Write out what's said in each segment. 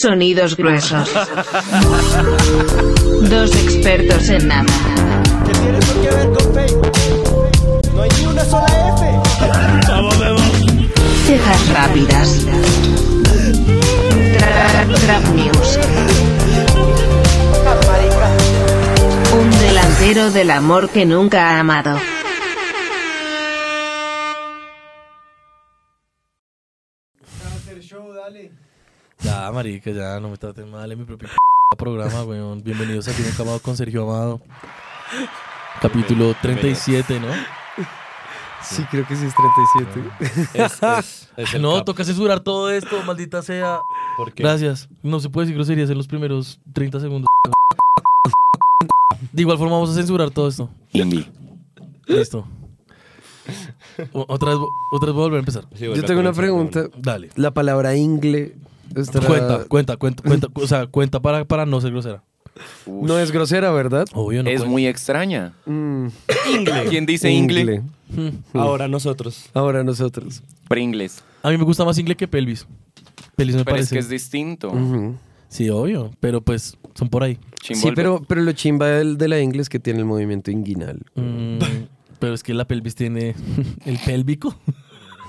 Sonidos gruesos. Dos expertos en nada. ¿Qué tiene por qué ver con Facebook? No hay ni una sola F. Cejas rápidas. Tra- Trap News. Un delantero del amor que nunca ha amado. Ya, marica, ya, no me traten mal en mi propio programa, weón. Bienvenidos a Nunca Amado con Sergio Amado. Capítulo 37, ¿no? Sí, creo que sí es 37. Es, es, es el No, cap. toca censurar todo esto, maldita sea. ¿Por qué? Gracias. No se puede decir groserías en los primeros 30 segundos. De igual forma vamos a censurar todo esto. Listo. O- Otra vez, vo- otra vez voy a volver a empezar. Sí, vuelve Yo a tengo una comenzar, pregunta. Dale. La palabra ingle estará- Cuenta, cuenta, cuenta, cuenta. O sea, cuenta para, para no ser grosera. no es grosera, ¿verdad? Obvio, no es cuenta. muy extraña. Mm, ¿Quién dice ingle? Ahora nosotros. Ahora nosotros. Pringles. A mí me gusta más ingle que pelvis. Pelvis me Pero es parece. que es distinto. Sí, obvio. Pero pues son por ahí. Sí, pero, pero lo chimba del, de la ingle es que tiene el movimiento inguinal. Mm, pero es que la pelvis tiene el pélvico.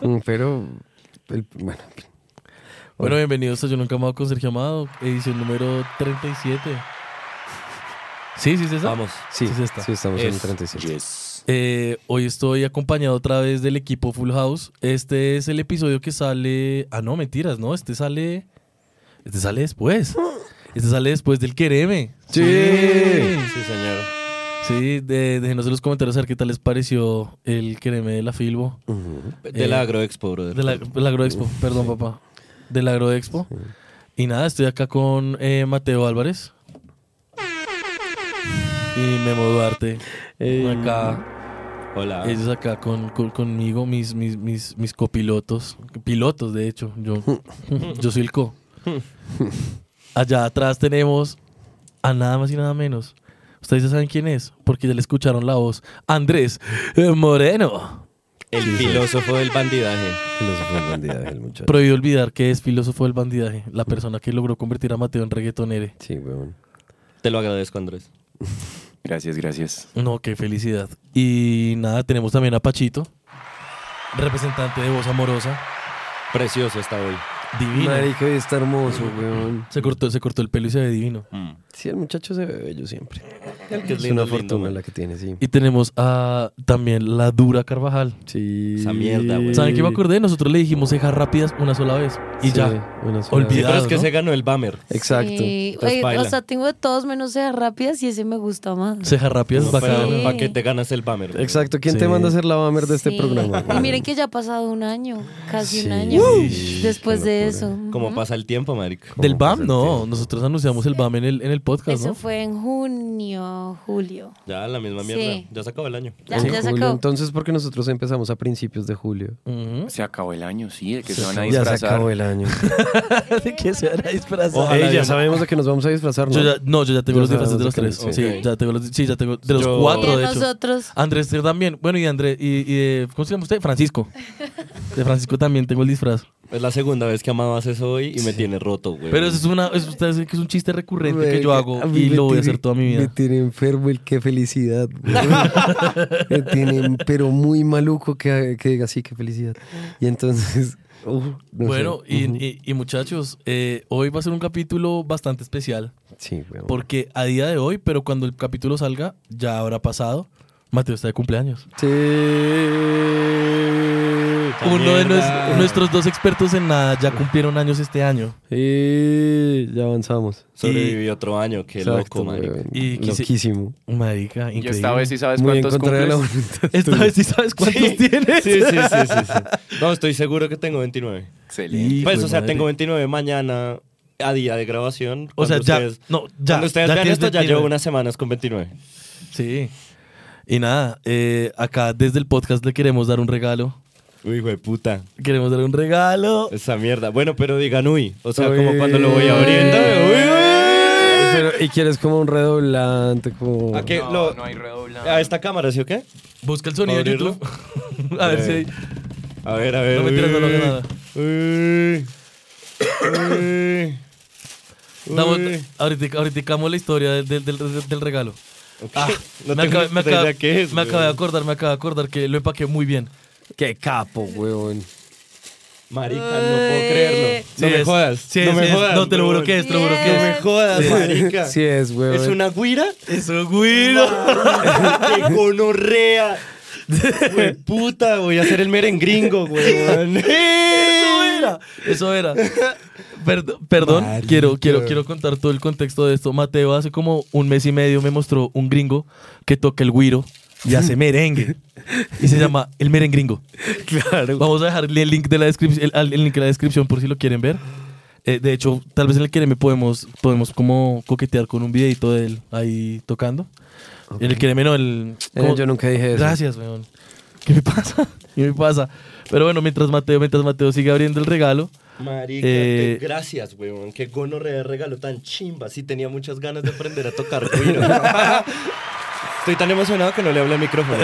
Mm, Pero, el- bueno, Bueno, bienvenidos a Yo Nunca Amado con Sergio Amado, edición número 37. Sí, sí, es esa. Vamos. sí, Sí, es esta. sí estamos en Es- el 37. Yes. Eh, hoy estoy acompañado otra vez del equipo Full House. Este es el episodio que sale. Ah, no, mentiras, no. Este sale. Este sale después. Este sale después del Quereme. Sí. Sí, señor. Sí, de, déjenos en los comentarios a ver qué tal les pareció el Quereme de la Filbo. Ujú. De Eh, la Agroexpo, brother. De la, de la Agroexpo, perdón, papá. De la Agroexpo. Y nada, estoy acá con eh, Mateo Álvarez. Y Memo Duarte. Eh, Acá, Hola. ellos acá con, con- conmigo, mis, mis, mis, mis copilotos. Pilotos, de hecho. Yo, yo soy el co. Allá atrás tenemos a nada más y nada menos. Ustedes ya saben quién es, porque ya le escucharon la voz. Andrés eh, Moreno. El filósofo del bandidaje. filósofo del bandidaje, el muchacho. Prohibido olvidar que es filósofo del bandidaje, la persona que logró convertir a Mateo en reggaetonere. Sí, weón. Te lo agradezco, Andrés. Gracias, gracias. No, qué felicidad. Y nada, tenemos también a Pachito, representante de Voz Amorosa, Precioso está hoy. divino. Marica, hoy está hermoso, weón. Se cortó, se cortó el pelo y se ve divino. Sí, el muchacho se ve bello siempre. El que es Es lindo, una lindo, fortuna man. la que tiene, sí. Y tenemos a también la dura Carvajal. Sí. Esa mierda, güey. ¿Saben qué me acordé? Nosotros le dijimos cejas rápidas una sola vez. Y Sí, ya. una sola Olvidado. Sí, pero es que ¿no? se ganó el Bummer. Exacto. Sí. Oye, o sea, tengo de todos menos cejas rápidas y ese me gusta más. Cejas rápidas, No, Sí. ¿Para qué te ganas el Bummer? güey? Exacto. ¿Quién Sí. te manda a hacer la Bamer de este programa? Y miren que ya ha pasado un año, casi Sí. un año Uy, después de eso. ¿Cómo pasa el tiempo, marico? Del ¿Cómo pasa BAM, no. Nosotros anunciamos el BAM en el, en el podcast, Eso ¿no? fue en junio, julio. Ya, la misma mierda. Sí. Ya se acabó el año. Ya, Sí, ya se julio. acabó. Entonces, porque nosotros empezamos a principios de julio. Ujú. Se acabó el año, sí, de que se van a Ya se acabó el año. ¿De qué se van a disfrazar? Ojalá Ey, ya yo sabemos de que nos vamos a disfrazar, ¿no? Yo ya, no, yo ya tengo Ya los disfraces de los sabemos tres. Sí, ok. ya tengo los, sí, ya tengo de los Yo- cuatro, Y de hecho. nosotros, Andrés también. Bueno, y Andrés, y, y de, ¿cómo se llama usted? Francisco. De Francisco también tengo el disfraz. Es la segunda vez que Amado hace eso hoy y me tiene roto, güey. Pero eso es una, es, ustedes saben que es un chiste recurrente que yo hago a mí y me lo voy a tiene- hacer toda mi Me vida. tiene enfermo el qué felicidad. güey. me tiene, pero muy maluco que, que diga así, qué felicidad. Y entonces, uf, no Bueno, sé. y, Ujú. y- y muchachos, eh, hoy va a ser un capítulo bastante especial. Sí, weón. Porque a día de hoy, pero cuando el capítulo salga, ya habrá pasado. Mateo está de cumpleaños. Sí. Uno de nues- nuestros dos expertos en nada ya cumplieron años este año. Sí, ya avanzamos. Sobreviví otro año, qué Exacto, loco, marico. weón. Y quise- Loquísimo. Marica, Y increíble. esta vez sí sabes Muy en cuántos contra de la cumples. voluntad. Esta vez sí sabes cuántos Sí. tienes. Sí, sí, sí, sí, sí. No, estoy seguro que tengo 29. Excelente. Hijo Pues, de o sea, madre. tengo 29 mañana a día de grabación. O sea, Cuando ya. ustedes- no, ya. cuando ustedes ya vean esto, ya 29. llevo unas semanas con 29. Sí. Y nada, eh, acá desde el podcast le queremos dar un regalo. Uy, güey, puta. Queremos dar un regalo. Esa mierda. Bueno, pero digan uy. O sea, Uy. como cuando lo voy abriendo. Uy, uy. Pero, ¿Y quieres como un redoblante? Como... ¿A qué? No, lo- no hay redoblante. ¿A esta cámara, sí o qué? Busca el sonido de ¿Abrirlo? YouTube. a ver si hay- A ver, a ver. No me tiras, no, uy. nada. Uy. Uy. Damos, Uy. ahorita, ahorita la historia del, del, del- del regalo. Ah, No me, tengo acabé, me, qué es, me acabé de acordar, me acabé de acordar que lo empaqué muy bien. Qué capo, weón. Marica, no puedo creerlo. Sí no me es. jodas. Sí no es, me sí es. jodas. No, te lo juro que es, te lo juro que No es. me jodas, marica. Sí es, weón. ¿Es una guira? Eso, güiro. ¡Qué gonorrea! Güey, puta, voy a hacer el merengringo, weón. Eso era. Eso era. Perd- perdón, quiero, quiero, quiero contar todo el contexto de esto. Mateo hace como un mes y medio me mostró un gringo que toca el güiro y hace merengue. Y se llama El Merengringo. Claro. Vamos a dejarle el link de la descripción, el, al- el link de la descripción por si lo quieren ver. Eh, de hecho, tal vez en el que me podemos, podemos como coquetear con un videito de él ahí tocando. En el que no, el. Eh, yo nunca dije eso. Gracias, weón. ¿Qué me pasa? ¿Qué me pasa? Pero bueno, mientras Mateo, mientras Mateo sigue abriendo el regalo, Marica, Eh, te- gracias, weón. Qué gonorrea de regalo tan chimba. Sí, tenía muchas ganas de aprender a tocar güiro. Estoy tan emocionado que no le hablo al micrófono.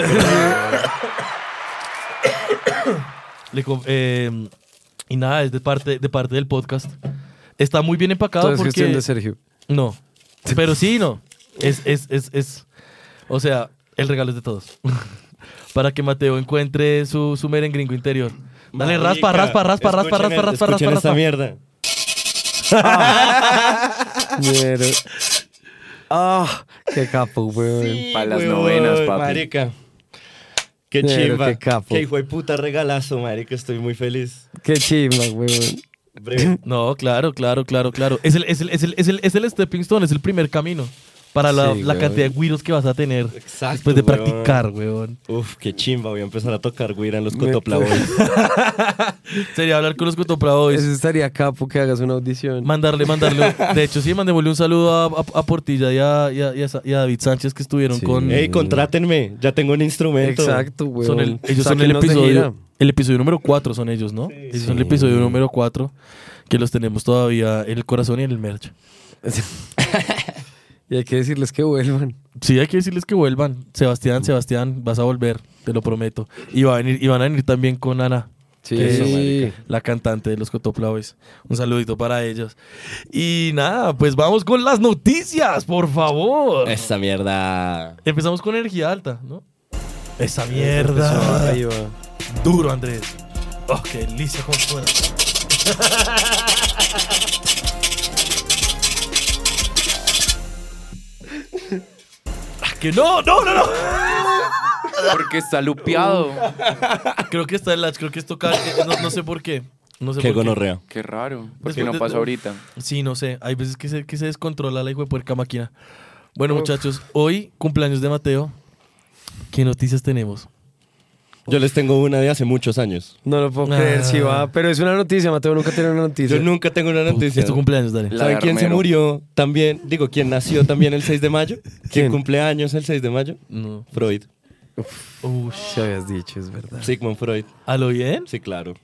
le eh, y nada, es de parte, de parte del podcast. Está muy bien empacado Todo es porque... cuestión de Sergio. No, pero sí, no. Es, es, es, es, o sea, el regalo es de todos. Para que Mateo encuentre su, su merengringo interior. Dale, raspa, raspa, raspa, raspa, raspa, raspa, raspa, esta raspa. mierda. Mierda. Ah, qué capo, weón. Pa' las weón, novenas, papi. Marica. Qué chimba. qué capo. Qué hijo de puta regalazo, marica. Estoy muy feliz. Qué chimba, weón. Breve. No, claro, claro, claro, claro. Es el, es el, es el, es el, es el stepping stone, es el primer camino. Para la, Sí, la weón. cantidad de güiros que vas a tener Exacto, después de weón. practicar, weón. Uf, qué chimba. Voy a empezar a tocar güira en los cotoplaboys. Sería hablar con los cotopraboys. Eso estaría capo que hagas una audición. Mandarle, mandarle. De hecho, sí, mandémosle un saludo a, a- a Portilla y a, y a- y a Sa- y a David Sánchez que estuvieron Sí. con. Ey, contrátenme. Ya tengo un instrumento. Exacto, weón. son el- ellos son el episodio. El episodio número 4 son ellos, ¿no? ellos son el episodio número 4 que los tenemos todavía en el corazón y en el merch. y hay que decirles que vuelvan. Sí, hay que decirles que vuelvan. Sebastián, Sebastián, vas a volver, te lo prometo. Y, va a venir, y van a venir también con Ana, Sí. Eso, la cantante de los Cotoplaboys. Un saludito para ellos. Y nada, pues vamos con las noticias, por favor. Esa mierda. Empezamos con energía alta, ¿no? Esa mierda. Duro, Andrés. Oh, qué delicia como suena. Que no, no, no, no. Porque está lupeado. Creo que está el latch, creo que esto cae. No, no sé por qué. No sé Qué por qué. gonorrea. Qué raro. ¿Por Después qué no de- pasó ahorita? Sí, no sé. Hay veces que se, que se descontrola la hijo de puerca máquina. Bueno, muchachos, hoy cumpleaños de Mateo. ¿Qué noticias tenemos? Yo les tengo una de hace muchos años. No lo puedo creer, sí va. Pero es una noticia, Mateo nunca tiene una noticia. Yo nunca tengo una noticia. Es tu cumpleaños, dale. La ¿Saben quién se Armero. murió también? Digo, ¿quién nació también el 6 de mayo? ¿Quién ¿Quién? cumple años el 6 de mayo? No. Freud. Ush. Si habías dicho, es verdad. Sigmund Freud. ¿A lo bien? Sí, claro.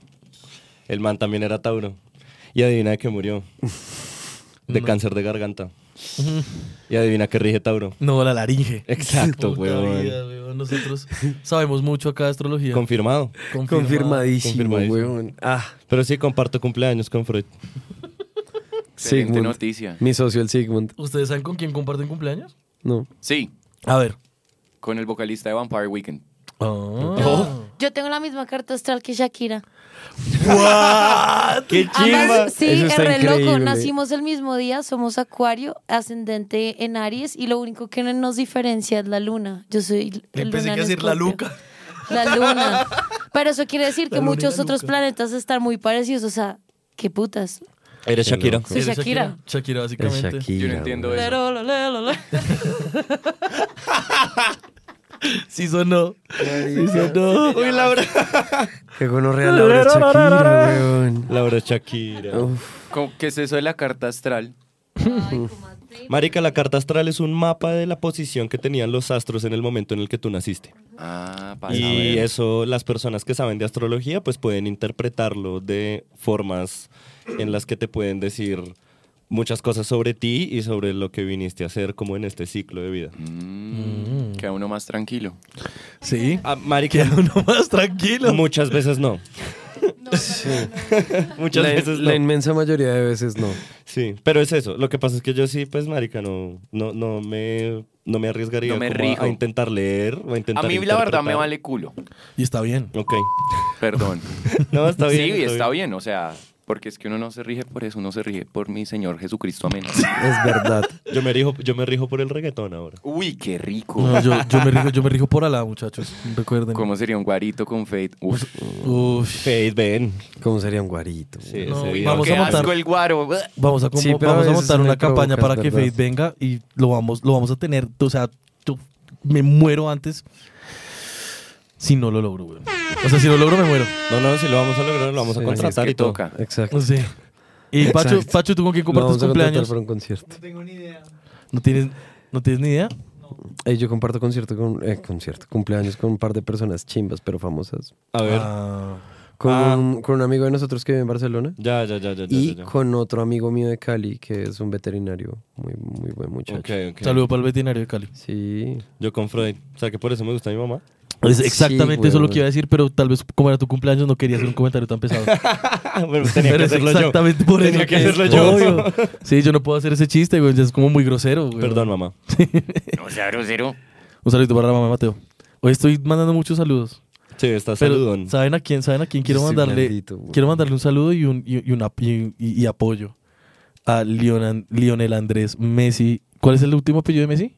El man también era Tauro. Y adivina de qué murió. De No. cáncer de garganta. Y adivina qué rige Tauro. No, la laringe. Exacto, Puta weón. vida, weón. Nosotros sabemos mucho acá de astrología. Confirmado. Confirmado. Confirmadísimo, Confirmadísimo. weón. Ah, Pero sí, comparto cumpleaños con Freud. Excelente Sigmund. noticia. Mi socio, el Sigmund. ¿Ustedes saben con quién comparten cumpleaños? No. Sí, A ver. con el vocalista de Vampire Weekend. Oh. Yo tengo la misma carta astral que Shakira. ¡Qué Ambas, sí, Eso es re loco. Nacimos el mismo día, somos Acuario, ascendente en Aries, y lo único que nos diferencia es la luna. Yo soy Empecé a decir la. Luca. La luna. Pero eso quiere decir La que muchos otros Luca. planetas están muy parecidos. O sea, qué putas. Eres Shakira. Soy ¿Eres Shakira. Shakira, básicamente. Shakira. Yo no entiendo weón. eso. Sí sonó. Sí sonó. Uy, Laura. Qué gonorrea Laura Shakira, weón. Laura Shakira. Uf. ¿Cómo- ¿Qué es eso de la carta astral? Marica, la carta astral es un mapa de la posición que tenían los astros en el momento en el que tú naciste. Ah, para Y eso las personas que saben de astrología pues pueden interpretarlo de formas en las que te pueden decir muchas cosas sobre ti y sobre lo que viniste a hacer como en este ciclo de vida. Mm, Queda uno más tranquilo. Sí. Ah, marica, Queda uno más tranquilo. muchas veces no. Muchas la, veces la inmensa mayoría de veces no. Sí, pero es eso. Lo que pasa es que yo sí, pues, marica, no, no, no me, no me arriesgaría No me como a- a, intentar leer o a A intentar mí la verdad me vale culo. Y está bien. Ok. Perdón. No, está bien. sí, está bien. O sea, porque es que uno no se rige por eso, uno se rige por mi Señor Jesucristo. Amén. Es verdad. Yo me rijo, yo me rijo por el reggaetón ahora. Uy, qué rico. No, yo, yo me rijo, yo me rijo por Alá, muchachos. Recuerden. ¿Cómo sería un guarito con Fate? Uf. Uf. Faith, ven. ¿Cómo sería un guarito? Sí, No, vamos qué a montar- asco el guaro. Vamos a, como- Sí, vamos a montar una campaña provocas, para que. Faith venga y lo vamos, lo vamos a tener. O sea, yo me muero antes si no lo logro, güey. O sea, si lo logro, me muero. No, no, si lo vamos a lograr, lo vamos a contratar y todo. toca. Exacto. Sí. Y Pacho, Exacto. Pacho, ¿tú con quién Lo compartes vamos a contratar cumpleaños? para un concierto. ¿No tienes, ¿No tienes ni idea? Eh, yo comparto concierto con eh, concierto, cumpleaños con un par de personas chimbas pero famosas. A ver. Ah, Con, Ah. un, con un amigo de nosotros que vive en Barcelona Ya, ya, ya, ya, ya, y ya, ya. con otro amigo mío de Cali que es un veterinario muy muy buen muchacho. Ok, ok. Saludo para el veterinario de Cali. Sí. Yo con Freud. O sea, que por eso me gusta mi mamá. Es Sí, exactamente eso lo que iba a decir, pero tal vez como era tu cumpleaños no quería hacer un comentario tan pesado. bueno, tenía pero que es hacerlo yo. exactamente por Tenía eso. que hacerlo yo. Obvio. Sí, yo no puedo hacer ese chiste, güey. Es como muy grosero, güey. Perdón, mamá. No sea grosero. Un saludito para la mamá de Mateo. Hoy estoy mandando muchos saludos. Sí, está Pero, saludón. ¿saben a quién? ¿Saben a quién quiero Yo mandarle? blandito, quiero mandarle un saludo y un, y, y una- y- y- y apoyo a Lionel, Lionel Andrés Messi. ¿Cuál es el último apellido de Messi?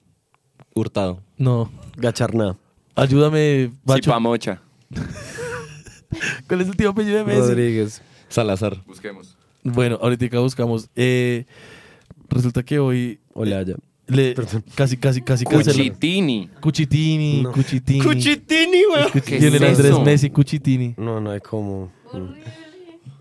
Hurtado. No. Gacharná. Ayúdame, Bacho. Chipamocha. ¿Cuál es el último apellido de Messi? Rodríguez. Salazar. Busquemos. Bueno, ahorita buscamos. Eh, resulta que hoy Olaya. le casi, casi, casi cancela- Cuchitini. Cuchitini, No. Cuchitini. Cuchitini, weón. Cuchi- ¿Qué Lionel es Andrés? Messi, Cuchitini. No, no hay como.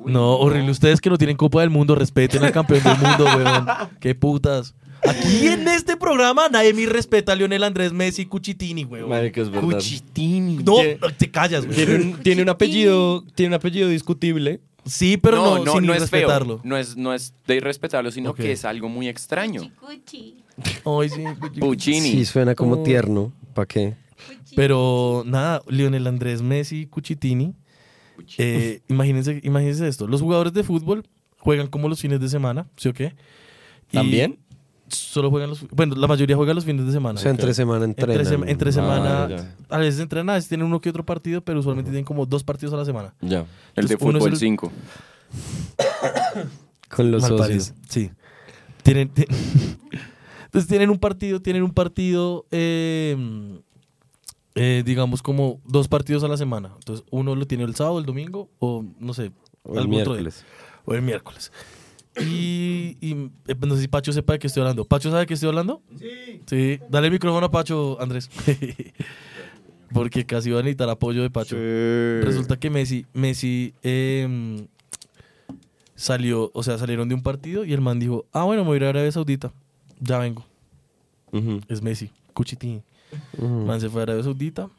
No, horrible. Ustedes que no tienen Copa del Mundo, respeten al campeón del mundo, weón. Qué putas. Aquí en este programa nadie me respeta a Lionel Andrés Messi, Cuchitini, weón. Marica, es verdad. Cuchitini. No, Tiene- te callas, güey. Tiene un, tiene un apellido, tiene un apellido discutible. Sí, pero no, sin es feo. No es, no es de irrespetarlo, sino Ok. que es algo muy extraño. Ay, sí, Cuchi- Puccini. Sí, suena como Oh. tierno. ¿Para qué? Pero nada, Lionel Andrés Messi, Cuchitini. Eh, imagínense, imagínense esto. Los jugadores de fútbol juegan como los fines de semana, ¿sí o qué? Y ¿También? Solo juegan los... Bueno, la mayoría juega los fines de semana. O sea, entre semana entrenan. Entre, sema- entre Ah, semana, a veces entrenan, a veces tienen uno que otro partido, pero usualmente tienen como dos partidos a la semana. Ya. El de Entonces, uno es fútbol el- 5. Con los Malparido, socios. Sí. Tienen, ti- entonces tienen un partido, tienen un partido, eh, eh, digamos como dos partidos a la semana. Entonces uno lo tiene el sábado, el domingo o no sé, O el algún otro día. miércoles. o el miércoles. Y, y, eh, no sé si Pacho sepa de qué estoy hablando. ¿Pacho sabe de qué estoy hablando? Sí. Sí. Dale el micrófono a Pacho, Andrés. Porque casi va a necesitar apoyo de Pacho. Resulta que Messi, Messi eh, salió, o sea, salieron de un partido y el man dijo, ah, bueno, me voy a ir a Arabia Saudita. Ya vengo. Es Messi, Cuchitini. Ujú. Man se fue a Arabia Saudita,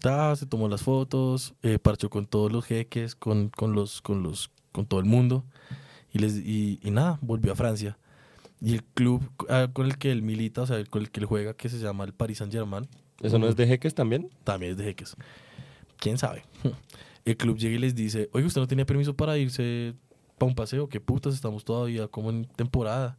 ta, se tomó las fotos, eh, parchó con todos los jeques, con, con los, con los, con todo el mundo. Y, les, y, y nada, volvió a Francia. Y el club ah, con el que él milita, o sea, con el que él juega, que se llama el Paris Saint Germain, ¿Eso no es de jeques también? también es de jeques. ¿Quién sabe? El club llega y les dice, oye, ¿usted no tenía permiso para irse para un paseo? ¿Qué putas? Estamos todavía como en temporada.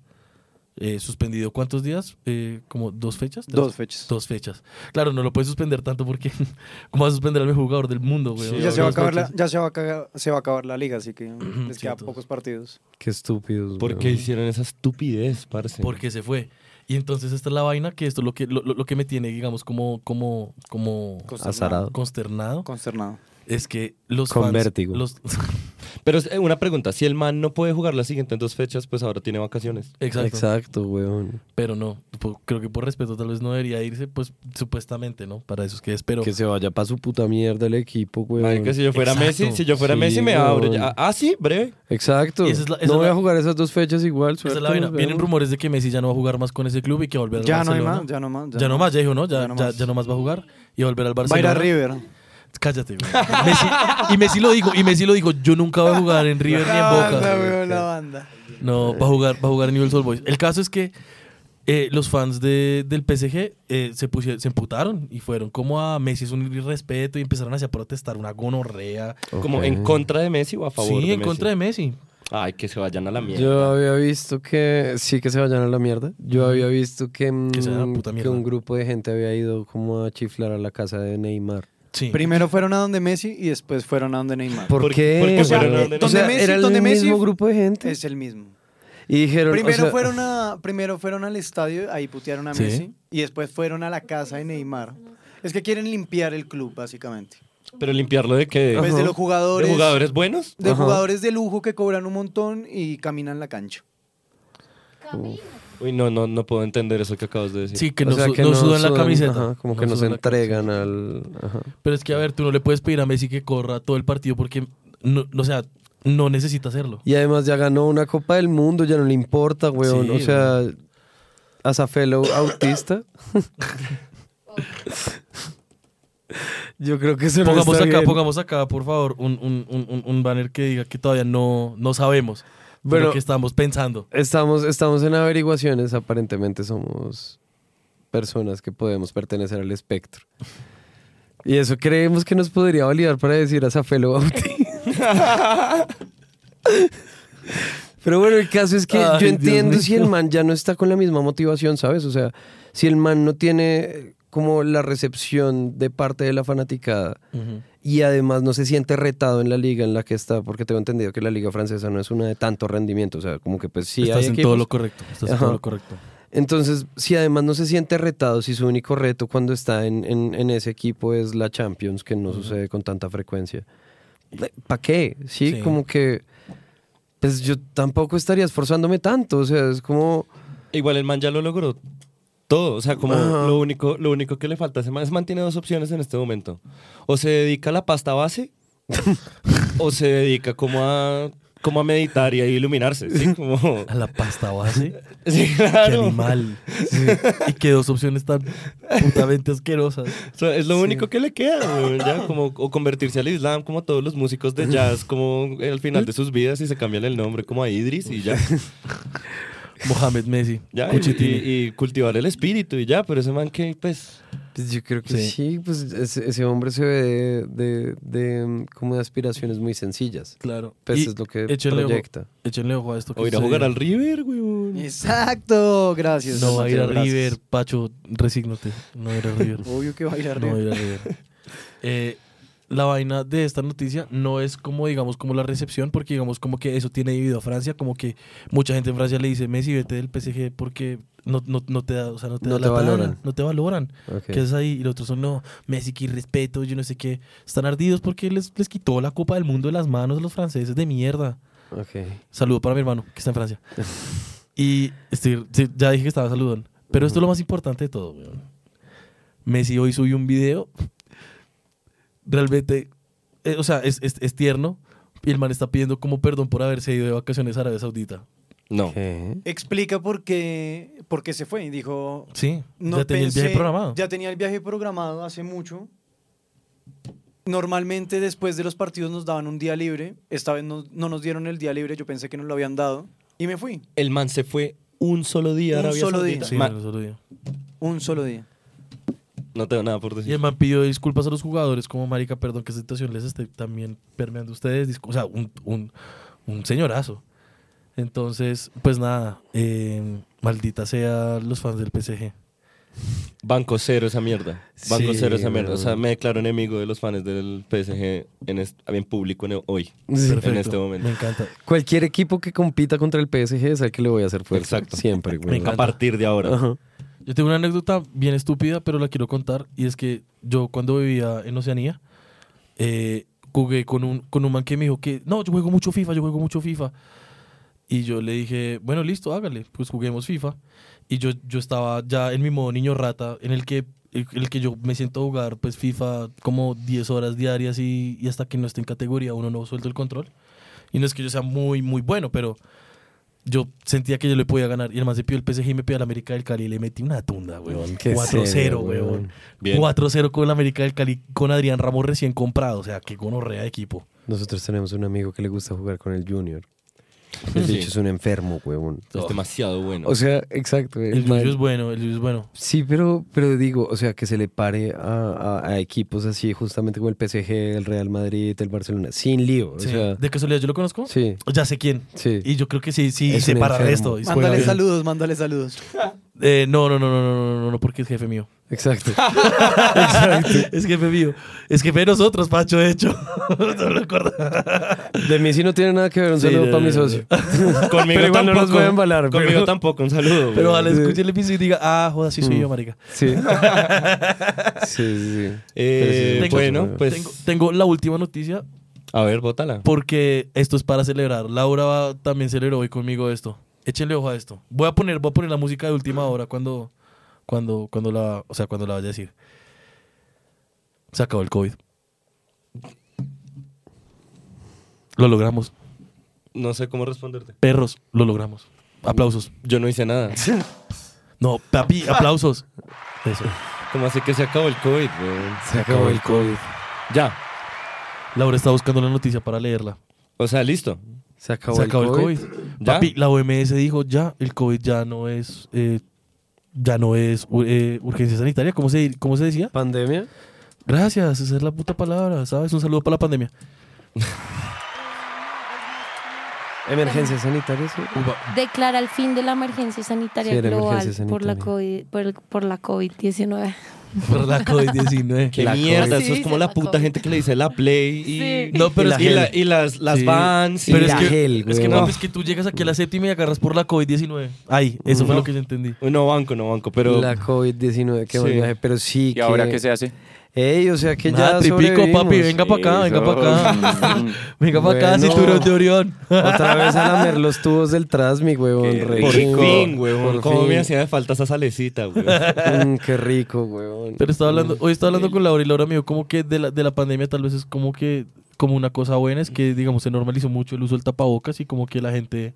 Eh, ¿Suspendido cuántos días? Eh, ¿Como dos fechas? ¿Tres? Dos fechas. Dos fechas. Claro, no lo puedes suspender tanto porque ¿cómo vas a suspender al mejor jugador del mundo, güey? Sí, ya se va, a acabar la, ya se va, a cagar- se va a acabar la liga, así que les Sí, quedan entonces. pocos partidos. Qué estúpidos. ¿Por qué hicieron esa estupidez, parce? Porque se fue. Y entonces esta es la vaina que esto es lo que, lo, lo- que me tiene, digamos, como, como, como Azarado. consternado. Consternado. Es que los Con fans... vértigo. Los, Pero eh, una pregunta, si el man no puede jugar las siguientes dos fechas, pues ahora tiene vacaciones. exacto. Exacto, weón. Pero no, po- creo que por respeto tal vez no debería irse, pues supuestamente, ¿no? Para eso es que es, pero... Que se vaya para su puta mierda el equipo, weón. Marica, si yo fuera Exacto. Messi, si yo fuera Sí, Messi me abro. weón. ya. Ah, sí, breve. Exacto. Y esa es la- esa no es voy la- a jugar esas dos fechas igual. Esa es suerte, la vaina. nos Vienen vemos. rumores de que Messi ya no va a jugar más con ese club y que va a volver al Ya no hay Barcelona. más, ya no más. Ya no más, ya dijo, ¿no? Ya, Ya no ya, más. ya no más va a jugar y va a volver al Va a ir Barcelona. a River. Cállate, güey. Messi, y Messi lo dijo, y Messi lo dijo, yo nunca voy a jugar en River ni en Boca. la banda. No, va a jugar, va a jugar en Newell's Old Boys. El caso es que eh, los fans de, del PSG eh, se, pusieron, se emputaron y fueron como a Messi es un irrespeto y empezaron así a protestar una gonorrea. Como Ok. en contra de Messi o a favor Sí, de en Messi. contra de Messi. Ay, que se vayan a la mierda. Yo había visto que sí que se vayan a la mierda. Yo había visto que, Que se vayan a la mm, puta que un grupo de gente había ido como a chiflar a la casa de Neymar. Sí. Primero fueron a donde Messi y después fueron a donde Neymar. ¿Por, ¿Por- qué? por qué O sea, fueron a donde sea, Messi? era el ¿Donde Messi? mismo grupo de gente. Es el mismo. Y dijeron, o Primero, sea, fueron a, primero fueron al estadio, ahí putearon a Sí. Messi, y después fueron a la casa de Neymar. Es que quieren limpiar el club, básicamente. Pero limpiarlo de que Pues de los de jugadores, jugadores buenos. de Ajá. jugadores de lujo que cobran un montón y caminan la cancha. Uy, no, no, no puedo entender eso que acabas de decir. Sí, que o no, sea, su- que no sudan la camiseta. ajá, como que no, se entregan al... ajá. Pero es que, a ver, tú no le puedes pedir a Messi que corra todo el partido porque, no, o sea, no necesita hacerlo. Y además ya ganó una Copa del Mundo, ya no le importa, weón. Sí, o sea, as a fellow autista. Yo creo que eso no Pongamos está acá, bien. pongamos acá, por favor, un, un- un- un- un banner que diga que todavía no, no sabemos Bueno. lo que estamos pensando. Estamos, estamos en averiguaciones, aparentemente somos personas que podemos pertenecer al espectro. Y eso creemos que nos podría validar para decir a Zafelo Bauti. Pero bueno, el caso es que Ay, yo Dios entiendo si el man ya no está con la misma motivación, ¿sabes? O sea, si el man no tiene como la recepción de parte de la fanaticada y además no se siente retado en la liga en la que está, porque tengo entendido que la liga francesa no es una de tanto rendimiento, o sea, como que pues sí estás hay en equipos, todo lo correcto. Estás en todo lo correcto. entonces, si además no se siente retado, si su único reto cuando está en, en- en ese equipo es la Champions, que no sucede con tanta frecuencia, ¿para qué? ¿Sí? Sí. como que, pues yo tampoco estaría esforzándome tanto, o sea, es como, Igual el man ya lo logró todo. O sea, como Ajá. lo único, lo único que le falta a ese man es mantiene dos opciones en este momento. O se dedica a la pasta base, o se dedica como a, como a meditar y a iluminarse. ¿sí? Como, A la pasta base. sí, Qué animal. Y qué dos opciones tan putamente asquerosas. O sea, es lo único que le queda, ya, como, o convertirse al Islam, como todos los músicos de jazz, como al final de sus vidas y se cambian el nombre como a Idris y ya. Mohamed Messi. ya y, cultivar el espíritu y ya, pero ese man que, pues, pues yo creo que Sí. sí, pues ese, ese hombre se ve de, de- de, mm, como de aspiraciones muy sencillas. Claro. Pues Y es lo que échenle ojo, proyecta. échenle ojo a esto. que o ir a jugar al River, weón. Exacto, gracias. No va a ir a. River, Pacho, resígnate. No va a ir a River. Obvio que va a ir a No va a River. ir a River. Eh, la vaina de esta noticia no es como, digamos, como la recepción, porque digamos como que eso tiene dividido a Francia, como que mucha gente en Francia le dice, Messi, vete del PSG porque no, no, no te da, o sea, no te, No da te la valoran. no te valoran. Ok. ¿Qué es ahí? Y los otros son, no, Messi, que respeto, yo no sé qué. Están ardidos porque les, les quitó la Copa del Mundo de las manos a los franceses de mierda. Ok. Saludo para mi hermano, que está en Francia. y estoy- ya dije que estaba saludón. Pero esto es lo más importante de todo, weón. Messi hoy subió un video. Realmente, eh, o sea, es, es- es tierno. Y el man está pidiendo como perdón por haberse ido de vacaciones a Arabia Saudita. No. ¿Qué? Explica por qué, por qué se fue. Y dijo, Sí, no ya tenía el viaje pensé- programado. Ya tenía el viaje programado hace mucho. Normalmente después de los partidos nos daban un día libre. Esta vez no, no nos dieron el día libre. Yo pensé que nos lo habían dado. Y me fui. El man se fue un solo día a Un Arabia solo Saudita. día. Sí, un solo día. Un solo día. No tengo nada por Y decir. el man pidió disculpas a los jugadores, como marica, perdón que esta situación les esté también permeando a ustedes. O sea, un, un, un señorazo. Entonces, pues nada, eh, maldita sea los fans del PSG. Banco cero esa mierda. Banco Sí, cero esa mierda. O sea, me declaro enemigo de los fans del PSG en, est- en público en- hoy. Sí. Perfecto, este momento. Me encanta. Cualquier equipo que compita contra el PSG es al que le voy a hacer fuerza. Exacto. Siempre, güey. A partir de ahora. Ajá. Yo tengo una anécdota bien estúpida, pero la quiero contar. Y es que yo cuando vivía en Oceanía, eh, jugué con un, con un man que me dijo que, no, yo juego mucho FIFA, yo juego mucho FIFA. Y yo le dije, bueno, listo, hágale, pues juguemos FIFA. Y yo, yo estaba ya en mi modo niño rata, en el que, en el que yo me siento a jugar pues FIFA como 10 horas diarias y, y hasta que no esté en categoría uno no suelto el control. Y no es que yo sea muy, muy bueno, pero yo sentía que yo le podía ganar. Y el man se pidió el PSG y me pidió al América del Cali y le metí una tunda, weón. Qué 4-0, serio, weón. weón. Bien. 4-0 con el América del Cali, con Adrián Ramos recién comprado. O sea, qué gonorrea de equipo. Nosotros tenemos un amigo que le gusta jugar con el Junior. El Sí. bicho es un enfermo, huevón. Es demasiado bueno. O sea, exacto. El yuyo es bueno, el yuyo es bueno. Sí, pero, pero digo, o sea, que se le pare a, a- a equipos así, justamente como el PSG, el Real Madrid, el Barcelona, sin lío. O Sí. sea, ¿De casualidad yo lo conozco? sí, Ya sé quién. sí. Y yo creo que sí, sí, Es se para enfermo. y juega Mándale saludos, mándale saludos. Eh, no, no, no, no, no, no, no, porque es jefe mío. Exacto. Exacto. Es jefe mío. Es jefe de nosotros, Pacho, de hecho. no lo acuerdo. De mí sí no tiene nada que ver. Un saludo para mi socio. Conmigo igual tampoco. nos voy embalar. Conmigo tampoco, un saludo. Pero ojalá sí. escuche el episodio y diga, ah, joda, sí soy mm. yo, marica. Sí. sí, sí. Eh, bueno, pues... Tengo, tengo la última noticia. A ver, bótala. Porque esto es para celebrar. Laura va, también celebró hoy conmigo esto. Échenle ojo a esto. Voy a poner, voy a poner la música de última hora cuando, cuando, cuando la, o sea, cuando la vaya a decir. Se acabó el COVID. Lo logramos. No sé cómo responderte. Perros, lo logramos. Aplausos. Yo no hice nada. No, papi, aplausos. Eso. ¿Cómo así que se acabó el COVID? Se acabó el COVID. Ya. Laura está buscando la noticia para leerla. O sea, listo. Se acabó, Se el, acabó el COVID. COVID. ¿Ya? Papi, la OMS dijo ya, el COVID ya no es, eh, ya no es eh, urgencia sanitaria. ¿Cómo se, ¿Cómo se decía? ¿Pandemia? Gracias, esa es la puta palabra, ¿sabes? Un saludo para la pandemia. Emergencia sanitaria, sí. Declara el fin de la emergencia sanitaria Sí, global emergencia por la sanitaria. COVID, por, el- por la COVID-19. Por la COVID-19. Qué La mierda, COVID. eso es como la la puta COVID. gente que le dice la play y, Sí. No, pero Y es la y, la- y las, las Sí. vans. y- pero es la que, gel, es que no, es que tú llegas aquí a la séptima y agarras por la COVID-19. Ay, eso fue lo que yo entendí. No banco, no banco, pero La COVID-19, qué buen Sí. viaje. Pero sí ¿Y ahora qué se hace? Ey, o sea que Nada, ya tripico, papi, venga para acá, venga para acá. Venga para acá, Bueno. cinturón de Orión. Otra vez a lamer los tubos del Trasmi, huevón. Qué re por rico. fin, huevón. Por Cómo fin. me hacía de falta esa salecita, güey. Mm, qué rico, huevón. Pero estaba hablando, hoy estaba hablando con Laura y Laura me dijo como que de la, de la pandemia tal vez es como que como una cosa buena es que digamos se normalizó mucho el uso del tapabocas y como que la gente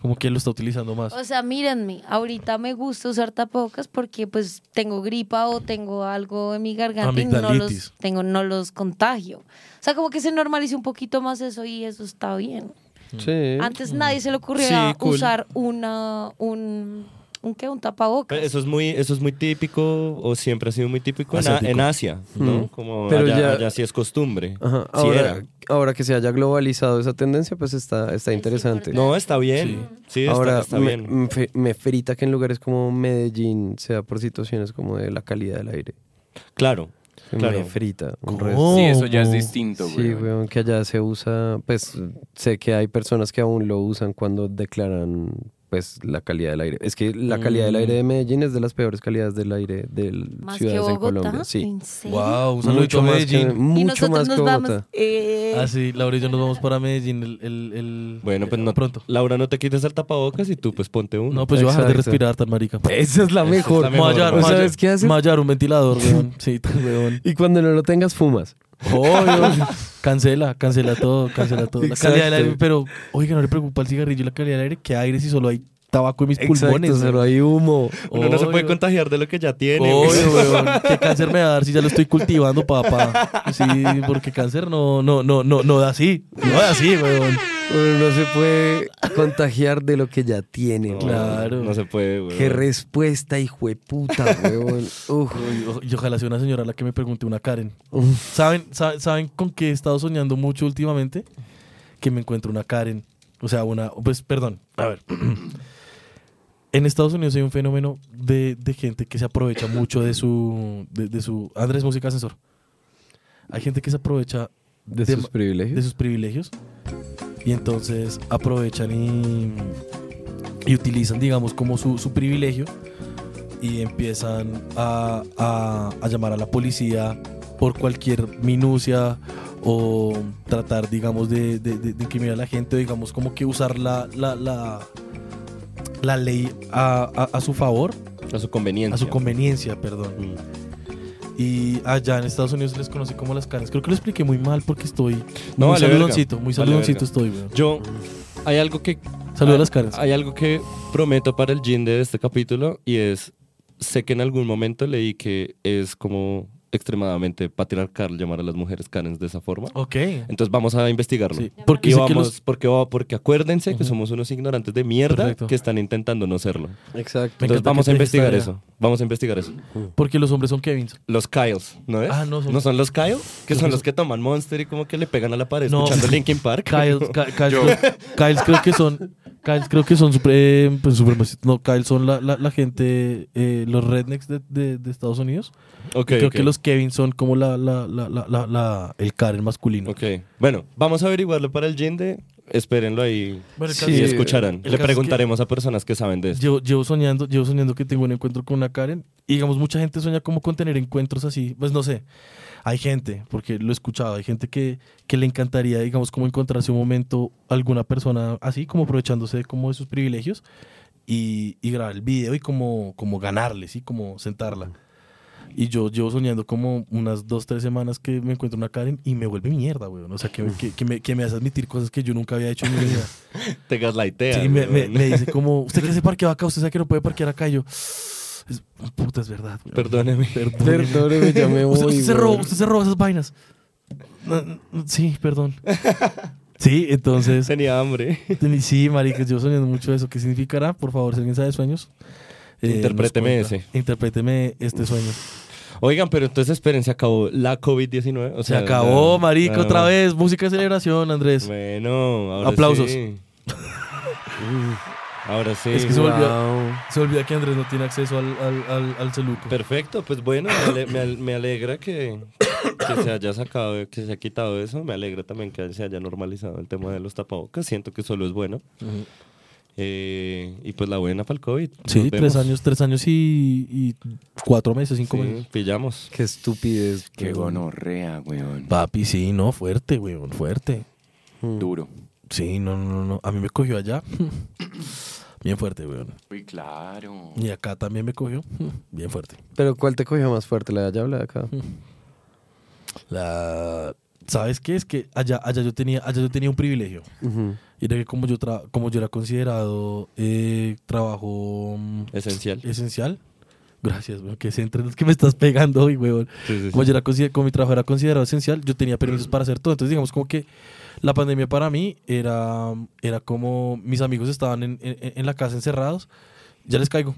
como que lo está utilizando más. O sea, mírenme, ahorita me gusta usar tapabocas porque pues tengo gripa o tengo algo en mi garganta y no los, tengo, no los contagio. O sea, como que se normalice un poquito más eso y eso está bien. Sí. Antes nadie se le ocurría Sí, cool. usar una, un, un, ¿qué? un tapabocas. Eso es muy, eso es muy típico, o siempre ha sido muy típico en, Asia, ¿no? Mm. Como Pero allá, ya- allá sí es costumbre. Ajá. Sí Ahora, era. ahora que se haya globalizado esa tendencia, pues está, está Es interesante. No, está bien. Sí, está, Ahora, está me, bien. me frita que en lugares como Medellín sea por situaciones como de la calidad del aire. Claro, claro. Me frita un ¿Cómo? resto. Sí, eso ya es distinto, Sí, güey. weón, que allá se usa, pues sé que hay personas que aún lo usan cuando declaran pues la calidad del aire. Es que la calidad del aire de Medellín es de las peores calidades del aire de Más que ciudades en Bogotá. Colombia. Sí. ¿En serio? Wow, un Mucho más, que, Medellín. Y mucho nosotros más nos que vamos. Bogotá. eh, Ah, sí, Laura y yo nos vamos para Medellín el, el, el- Bueno, pues eh, no, pronto. Laura, no te quites el tapabocas y tú pues ponte uno. No, pues yo voy a dejar de Exacto. respirar tan marica. Esa es la mejor. es la mejor, Mayar, ¿no? ¿O mayar, sabes qué haces? Mayar, un ventilador, weón. Sí, weón. Y cuando no lo tengas, fumas. Obvio. cancela, cancela todo, cancela todo. La calidad del aire, pero, oiga, no le preocupa el cigarrillo y la calidad del aire. ¿Qué aire si solo hay tabaco en mis pulmones? Exacto, solo hay humo. Uno no se puede contagiar de lo que ya tiene. Obvio, weón. ¿Qué cáncer me va a dar si ya lo estoy cultivando, papá? Sí, porque cáncer no, no, no, no, no da así. No da así, weón. Uno no se puede contagiar de lo que ya tiene. No, weón. Claro. No se puede, güey. Qué respuesta, hijo de puta, weón. Uf. Y, ojalá sea una señora a la que me pregunte una Karen. ¿Saben, sa- ¿Saben con qué he estado soñando mucho últimamente? Que me encuentro una Karen. O sea, una. Pues, perdón. A ver. En Estados Unidos hay un fenómeno de, de gente que se aprovecha mucho de su. De, de su. Andrés, música ascensor. Hay gente que se aprovecha De de sus privilegios. de sus privilegios y entonces aprovechan y, y utilizan, digamos, como su, su privilegio y empiezan a, a- a llamar a la policía por cualquier minucia o tratar, digamos, de, de, de- de incriminar a la gente, o digamos, como que usar la, la, la, la ley a, a- a su favor, A su conveniencia. a su conveniencia, perdón. Mm. Y allá en Estados Unidos les conoce como las caras. Creo que lo expliqué muy mal porque estoy No, muy vale saludoncito, verga. muy Vale saludoncito verga. estoy, weón. Yo, hay algo que Saludos las caras. Hay algo que prometo para el gin de este capítulo y es, sé que en algún momento leí que es como extremadamente patriarcal llamar a las mujeres Karens de esa forma. Ok. Entonces vamos a investigarlo. Sí, porque Y vamos, los- porque, porque acuérdense que somos unos ignorantes de mierda Perfecto. que están intentando no serlo. Exacto. Entonces vamos a investigar eso. Vamos a investigar eso. Porque los hombres son Kevins. Los Kyles, ¿no es? Ah, no, son- son los Kyle? Que son los que toman Monster y como que le pegan a la pared No. escuchando Linkin Park. Kyles, Ky- Kyles, creo, Kyles creo que son. Kyles creo que son supre- pues, supremacistas. No, Kyles son la, la, la gente, eh, los rednecks de, de- de Estados Unidos. Ok, Y creo que los Kevin son como la, la, la, la, el Karen masculino. Ok. Bueno, vamos a averiguarlo para el Ginde. Espérenlo ahí. Bueno, el y escucharán. Le es preguntaremos a personas que saben de esto. Llevo, llevo soñando, llevo soñando que tengo un encuentro con una Karen. Y digamos, mucha gente sueña como con tener encuentros así. Pues no sé. Hay gente, porque lo he escuchado, hay gente que, que le encantaría, digamos, como encontrarse un momento, alguna persona así, como aprovechándose como de sus privilegios y, y grabar el video y como, como ganarle, ¿sí? Como sentarla. Y yo llevo soñando como unas dos, tres semanas que me encuentro una Karen y me vuelve mierda, weón. O sea, que, que, que me, que me hace admitir cosas que yo nunca había hecho en mi vida. Te gaslightean. Sí, me, me, me dice como, ¿usted que se parqueó acá? ¿Usted sabe que no puede parquear acá? Y yo, es, puta, es verdad. weón. Perdóneme. Perdóneme. Perdóneme, ya me Usted, voy. usted se robó, usted se robó esas vainas. Sí, perdón. Sí, entonces, Tenía hambre. sí, marica, yo soñando mucho eso. ¿Qué significará? Por favor, si alguien sabe de sueños. eh, Interpréteme ese. Interpréteme este sueño. Oigan, pero entonces esperen, se acabó la COVID-19. O Se sea, acabó, ya- marica, ya- otra vez. Música de celebración, Andrés. Bueno, ahora Aplausos. sí. Ahora sí. Es que se volvió-. Se olvida que Andrés no tiene acceso al, al, al, al celuco. Perfecto, pues bueno, me, ale- me al- me alegra que, que se haya sacado, que se haya quitado eso. Me alegra también que se haya normalizado el tema de los tapabocas. Siento que solo es bueno. Ujú. Eh, y pues la buena para el COVID. Sí, tres años, tres años y, y cuatro meses, cinco Sí, meses. pillamos. Qué estupidez. Qué weón. gonorrea, weón. Papi, sí, no, fuerte, weón, fuerte. Duro. Sí, no, no, no. A mí me cogió allá. Bien fuerte, weón. Uy, claro. Y acá también me cogió. Bien fuerte. Pero ¿cuál te cogió más fuerte? ¿La de allá o la de acá? La... ¿Sabes qué? Es que allá, allá, yo tenía, allá yo tenía un privilegio. Ujú. Y era que como yo, tra- como yo era considerado eh, trabajo mm, Esencial. esencial. Gracias, weón. Que se entre los que me estás pegando hoy, weón. Sí, sí, Como, sí. yo era como mi trabajo era considerado esencial, yo tenía permisos para hacer todo. Entonces, digamos, como que la pandemia para mí era, era como mis amigos estaban en, en- en la casa encerrados, ya les caigo.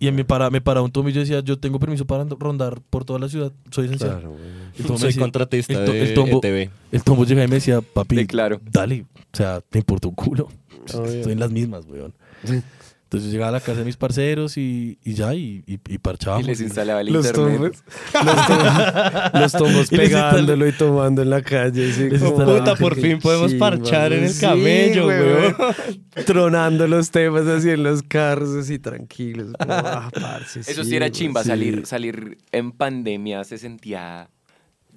Y en mi para, me paraba un tomo y yo decía, yo tengo permiso para rondar por toda la ciudad, soy esencial. Claro. El tombo Soy decía- contratista el to- de el tombo- ETV. El tombo llegaba y me decía, papi, Declaro. dale, o sea, te importa un culo. Estoy en las mismas, weón. Entonces yo llegaba a la casa de mis parceros y, y ya, y, y, y parchábamos. Y les instalaba el Los internet. tombos, los tombos, los tombos pegándolo y tomando en la calle. así Les como, instalaba- Puta, por fin podemos parchar en el Sí, camello, weón. Tronando los temas así en los carros, así tranquilos. como, ah, parce, Eso sí era chimba, sí. salir, salir en pandemia se sentía.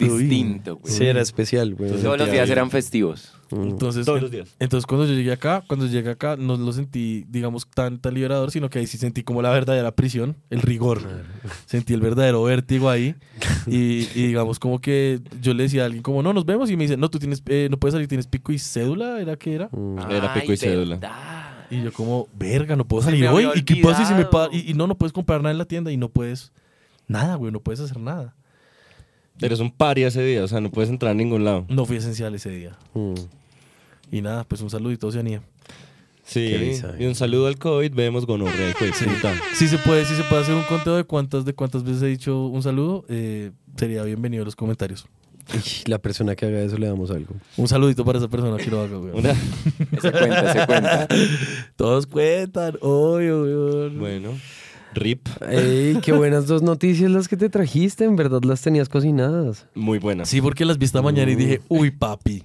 Distinto, güey. Sí, era especial, güey. Todos los días eran festivos. Entonces, Todos los días. Entonces cuando yo llegué acá, cuando llegué acá, no lo sentí, digamos, tan, tan liberador, sino que ahí sí sentí como la verdadera prisión, el rigor. Sentí el verdadero vértigo ahí. Y, y digamos como que yo le decía a alguien como, no, nos vemos. Y me dice, no, tú tienes, eh, no puedes salir, tienes pico y cédula, ¿era que era? Era pico y cédula. verdad. Y yo como, verga, no puedo salir hoy. ¿Y qué pasa si me y, y no, no puedes comprar nada en la tienda y no puedes, nada, güey, no puedes hacer nada. Eres un pari ese día, o sea, no puedes entrar a ningún lado. No fui esencial ese día. Mm. Y nada, pues un saludito a Oceanía. Sí, risa, y un saludo al COVID, vemos gonorrea, hijo de puta. Si se puede, si se puede hacer un conteo de cuántas, de cuántas veces he dicho un saludo, eh, sería bienvenido a los comentarios. Y la persona que haga eso le damos algo. Un saludito para esa persona que lo haga, weón. Una- Ese cuenta, ese cuenta. Todos cuentan, obvio, weón. Bueno, RIP, Ey, qué buenas dos noticias las que te trajiste. En verdad las tenías cocinadas. muy buena. Sí, porque las vi esta mañana y dije, uy, papi.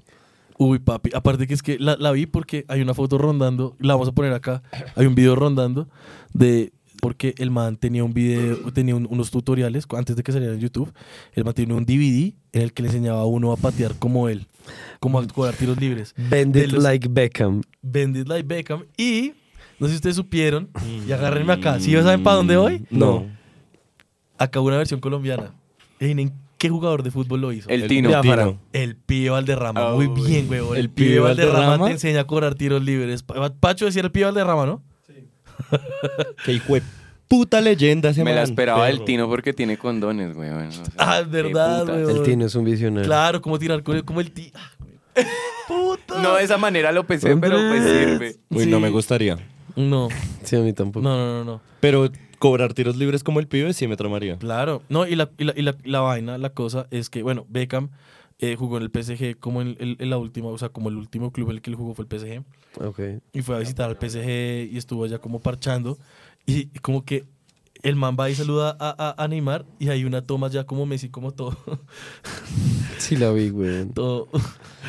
Uy, papi. Aparte que es que la, la vi porque hay una foto rondando, la vamos a poner acá. Hay un video rondando de porque el man tenía un video, tenía un- unos tutoriales antes de que saliera en YouTube. El man tenía un DVD en el que le enseñaba a uno a patear como él, como a cobrar tiros libres. Bend it los- like Beckham. Bendit Like Beckham. Y no sé si ustedes supieron, y agárrenme acá. ¿Sí saben para dónde voy? No. Acá una versión colombiana. Adivinen qué jugador de fútbol lo hizo. El Tino. Tino. El pibe Valderrama. Muy Uy. bien, huevón. El, ¿El pibe pibe Valderrama, Valderrama? te enseña a cobrar tiros libres. Pa- Pacho decía el pibe Valderrama, ¿no? Qué hijo de puta leyenda ese Me la man, esperaba el. Tino porque tiene condones, güey. o sea, Ah, es verdad, güey. El Tino es un visionario. Claro, como tirar con como el ti. Ah, güey. Puta. No de esa manera lo pensé, pero pues sirve. Uy, no Sí. me gustaría. No, Sí, a mí tampoco. no, no, no, no. Pero cobrar tiros libres como el pibe sí me tramaría. Claro. No, y la, y la, y la, la vaina, la cosa es que, bueno, Beckham eh, jugó en el PSG como en, en la última, o sea, como el último club en el que él jugó fue el PSG. Ok. Y fue a visitar al PSG y estuvo allá como parchando. Y como que el man va y saluda a, a, a Neymar y hay una toma ya como Messi, como todo. Sí la vi, güey. todo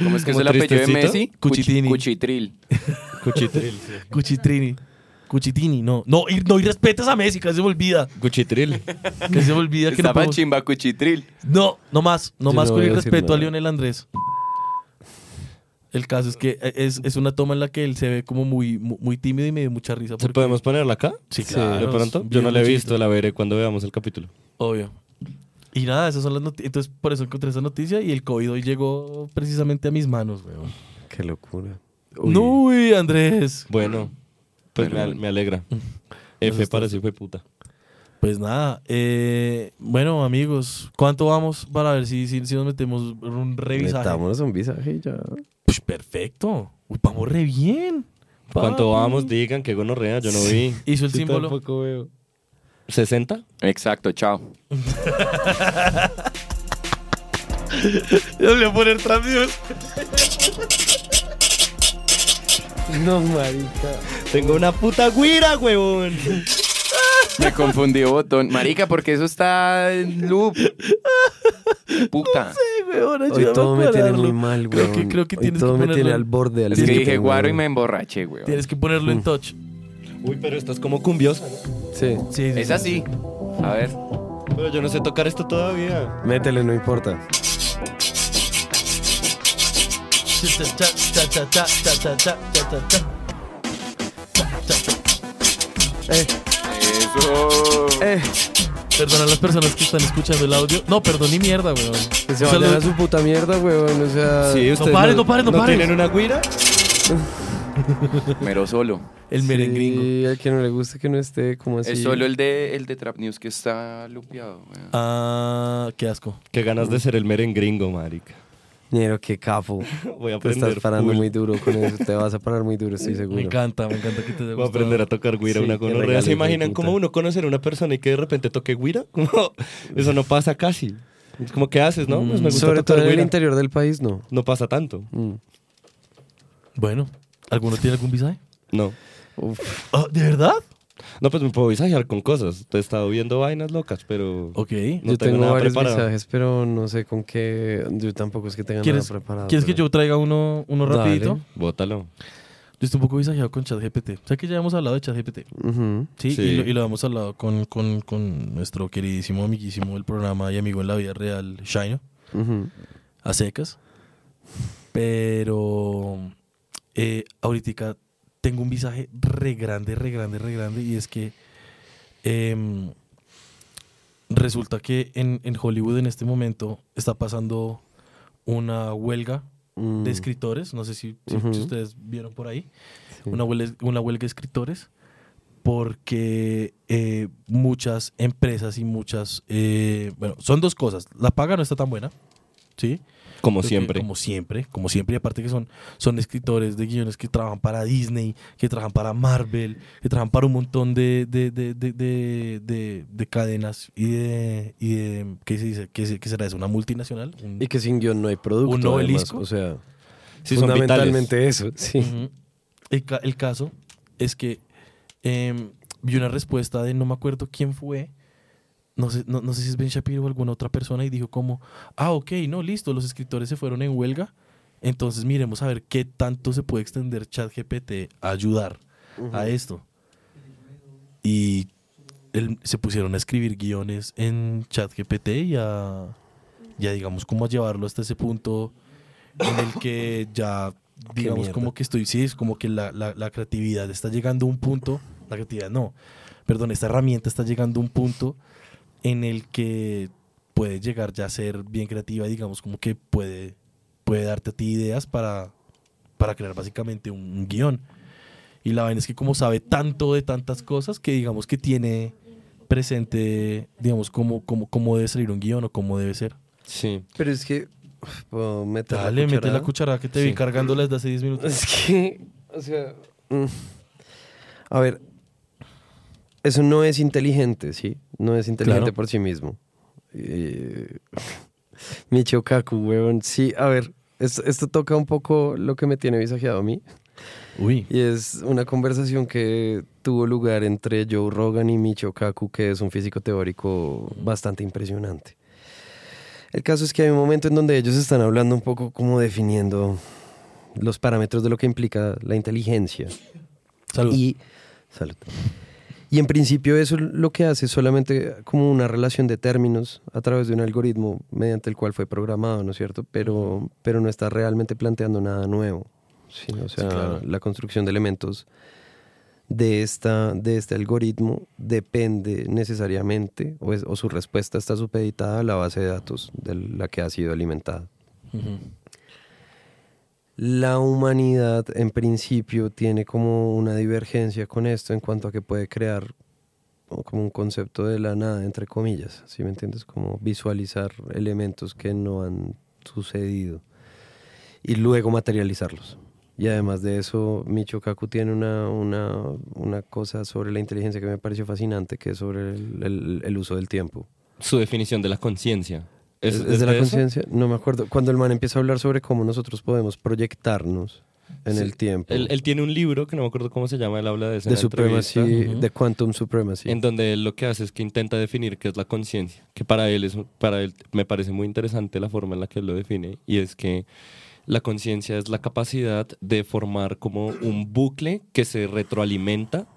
¿Cómo es que es ¿Como el apellido de? Messi? Cuchitini. Cuch- Cuchitril. Cuchitril. sí. Cuchitrini. Cuchitini, no. No, y, no, y respetas a Messi, casi se me olvida. Cuchitril. Casi se me olvida que no Estaba podemos- chimba Cuchitril. No, no más, no Yo más no con el a. Lionel Andrés. El caso es que es, es una toma en la que él se ve como muy, muy, tímido y me dio mucha risa. ¿Sí porque- ¿Podemos ponerla acá? Sí, Sí. claro. ¿De pronto? Yo no la he visto, la veré cuando veamos el capítulo. Obvio. Y nada, esas son las noticias. Entonces, por eso encontré esa noticia y el COVID hoy llegó precisamente a mis manos, weón. Qué locura. Uy. No, uy, Andrés. Bueno, pues me, Pero- al- me alegra. Eso F está- para sí fue puta. Pues nada, eh, bueno, amigos, ¿cuánto vamos para ver si, si, si nos metemos en un revisaje? Metámonos un visaje y ya. Pues perfecto. Uy, vamos re bien. ¿Cuánto vamos? Digan que gonorrea, yo no vi. Hizo el Sí, símbolo. tampoco veo. ¿60? Exacto, chao. Yo le voy a poner transmisión. No, marica. Tengo una puta guira, huevón. Me confundí botón. Marica, porque eso está en loop. Puta. Hoy todo me tiene muy mal, Creo güey. que- creo que Hoy tienes todo que me ponerlo tiene en- al borde. Al Es que límite, dije guaro y me emborraché, güey. Tienes que ponerlo en touch. Uy, pero estás como cumbiosa, ¿no? Sí. Sí, sí, Es sí. así. A ver. Pero yo no sé tocar esto todavía. Métele, no importa. Cha, Eso. Eh, Perdona a las personas que están escuchando el audio. No, perdón ni mierda, weón. que se vayan a su puta mierda, weón. O sea. Sí, ustedes pares, no pares, no pares. tienen una guira? Mero solo. El merengringo. Sí, al que no le guste que no esté como así. Es solo el de, el de Trap News que está lupeado, güey. Ah, qué asco. Qué ganas de ser el merengringo, marica. Ñero, qué capo. Voy a Te estás parando full. muy duro con eso. Te vas a parar muy duro, estoy seguro. Me encanta, me encanta que te haya Voy a aprender a tocar guira Sí, una regalo, ¿Se imaginan cómo uno conocer a una persona y que de repente toque guira? Eso no pasa casi. Es como, ¿qué haces, no? Pues me gusta Sobre todo en el interior del país, no. No pasa tanto. Mm. Bueno, ¿alguno tiene algún visaje? No. Uf. Ah, ¿De verdad? No, pues me puedo visajear con cosas. Te he estado viendo vainas locas, pero Ok. no yo tengo, tengo nada varios preparado. mensajes, pero no sé con qué. Yo tampoco es que tenga nada ¿Quieres, preparado. ¿quieres que yo traiga uno, uno Dale. rapidito? Bótalo. Yo estoy un poco visajeado con ChatGPT. O sea que ya hemos hablado de ChatGPT. Sí, Sí. Y, lo, y lo hemos hablado con, con, con nuestro queridísimo amiguísimo del programa y amigo en la vida real, Shino, a secas. Pero eh, ahorita tengo un visaje re grande, re grande, re grande. Y es que em, resulta que en, en Hollywood en este momento está pasando una huelga Mm. de escritores. No sé si, si- Ujú. si ustedes vieron por ahí Sí. una huelga, una huelga de escritores porque eh, muchas empresas y muchas, eh, bueno, son dos cosas. La paga no está tan buena, ¿sí? Como Creo que siempre. Como siempre, como siempre. Y aparte que son, son escritores de guiones que trabajan para Disney, que trabajan para Marvel, que trabajan para un montón de, de, de, de, de- de- de cadenas y de, y de- ¿qué se dice? ¿Qué, qué será eso? ¿Una multinacional? Un- Y que sin guion no hay producto. ¿Un además, obelisco? O sea, Sí, son fundamentalmente eso. Sí. El, ca- el caso es que em, vi una respuesta de no me acuerdo quién fue. No sé, no, no sé si es Ben Shapiro o alguna otra persona y dijo como, ah, ok, no, listo, los escritores se fueron en huelga. Entonces miremos a ver qué tanto se puede extender ChatGPT a ayudar a esto. Y él- se pusieron a escribir guiones en ChatGPT y a, ya digamos, como a llevarlo hasta ese punto en el que ya, digamos, como que estoy, sí, es como que la, la- la creatividad está llegando a un punto, la creatividad no, perdón, esta herramienta está llegando a un punto en el que puede llegar ya a ser bien creativa, digamos, como que puede, puede darte a ti ideas para, para crear básicamente un, un guion. Y la vaina es que como sabe tanto de tantas cosas que digamos que tiene presente, digamos, cómo, cómo, cómo debe salir un guion o cómo debe ser. Sí. Pero es que. uf, ¿puedo meter Dale, la mete cucharada? la cuchara que te vi cargándola desde hace 10 minutos. Es que. O sea. mm. A ver. Eso no es inteligente, ¿sí? No es inteligente Claro. por sí mismo. Eh, Michio Kaku, weón. Sí, a ver. Esto, esto toca un poco lo que me tiene visajeado a mí. Uy, Y es una conversación que tuvo lugar entre Joe Rogan y Michio Kaku, que es un físico teórico bastante impresionante. El caso es que hay un momento en donde ellos están hablando un poco como definiendo los parámetros de lo que implica la inteligencia. salud. Y, salud. Y en principio eso lo que hace es solamente como una relación de términos a través de un algoritmo mediante el cual fue programado, ¿no es cierto? Pero, pero no está realmente planteando nada nuevo. Sí, o sea, claro. la construcción de elementos de, esta, de este algoritmo depende necesariamente, o, es- o su respuesta está supeditada a la base de datos de la que ha sido alimentada. Ujú. La humanidad en principio tiene como una divergencia con esto en cuanto a que puede crear como un concepto de la nada, entre comillas, ¿sí me entiendes? Como visualizar elementos que no han sucedido y luego materializarlos. Y además de eso, Michio Kaku tiene una, una, una cosa sobre la inteligencia que me pareció fascinante, que es sobre el- el uso del tiempo. Su definición de la conciencia. ¿Es, es de la conciencia? No me acuerdo. Cuando el man empieza a hablar sobre cómo nosotros podemos proyectarnos en Sí. el tiempo. Él, él tiene un libro que no me acuerdo cómo se llama, él habla de eso. en de supremacy, entrevista, Ujú. de quantum supremacy. En donde él lo que hace es que intenta definir qué es la conciencia. Que para él, es, para él me parece muy interesante la forma en la que él lo define. Y es que la conciencia es la capacidad de formar como un bucle que se retroalimenta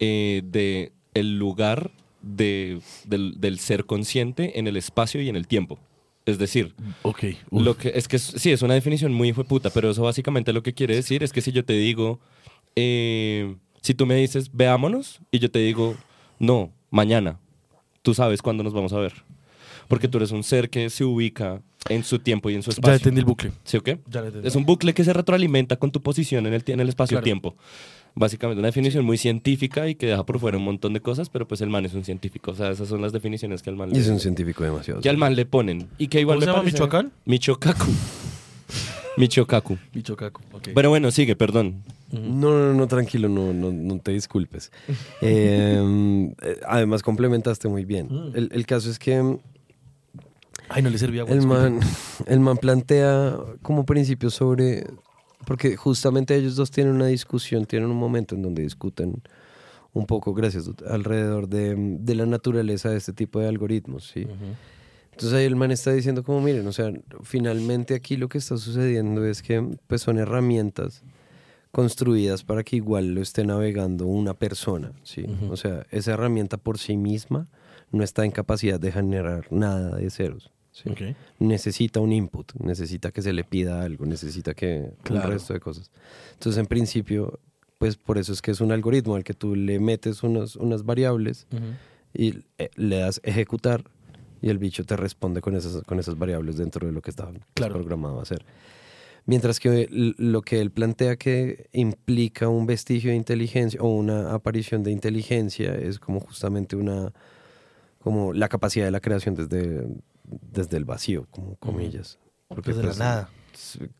eh, de el lugar de, del, del ser consciente en el espacio y en el tiempo. Es decir, Ok. uf. lo que, es que sí, es una definición muy hijo puta, pero eso básicamente lo que quiere decir es que si yo te digo, eh, si tú me dices, veámonos, y yo te digo, no, mañana, tú sabes cuándo nos vamos a ver. Porque tú eres un ser que se ubica en su tiempo y en su ya espacio. entendí el bucle. ¿Sí o qué? Ya. Es un bucle que se retroalimenta con tu posición en el, en el espacio-tiempo. Básicamente una definición muy científica y que deja por fuera un montón de cosas, pero pues el man es un científico. O sea, esas son las definiciones que al man Y le, es un científico demasiado. que al man le ponen. Y que igual ¿Cómo me se llama, parece- Michoacán? Michocacu. Michocacu. Michocaco. ok. Pero bueno, sigue, perdón. No, no, no, tranquilo, no, no, no te disculpes. Eh, eh, además, complementaste muy bien. Mm. El, el caso es que Ay, no le servía agua. el disculpe. man, el man plantea como principio sobre. Porque justamente ellos dos tienen una discusión, tienen un momento en donde discuten un poco, gracias, alrededor de, de la naturaleza de este tipo de algoritmos, ¿sí? Entonces ahí el man está diciendo como, miren, o sea, finalmente aquí lo que está sucediendo es que pues son herramientas construidas para que igual lo esté navegando una persona, ¿sí? O sea, esa herramienta por sí misma no está en capacidad de generar nada de ceros, ¿sí? Ok. Necesita un input, necesita que se le pida algo, necesita que Claro. un resto de cosas. Entonces, en principio, pues por eso es que es un algoritmo al que tú le metes unas, unas variables Ujú. y eh, le das ejecutar y el bicho te responde con esas, con esas variables dentro de lo que estaba Claro. programado a hacer. Mientras que lo que él plantea que implica un vestigio de inteligencia o una aparición de inteligencia es como justamente una como la capacidad de la creación desde, desde el vacío, como comillas. Porque, Desde la pues, nada.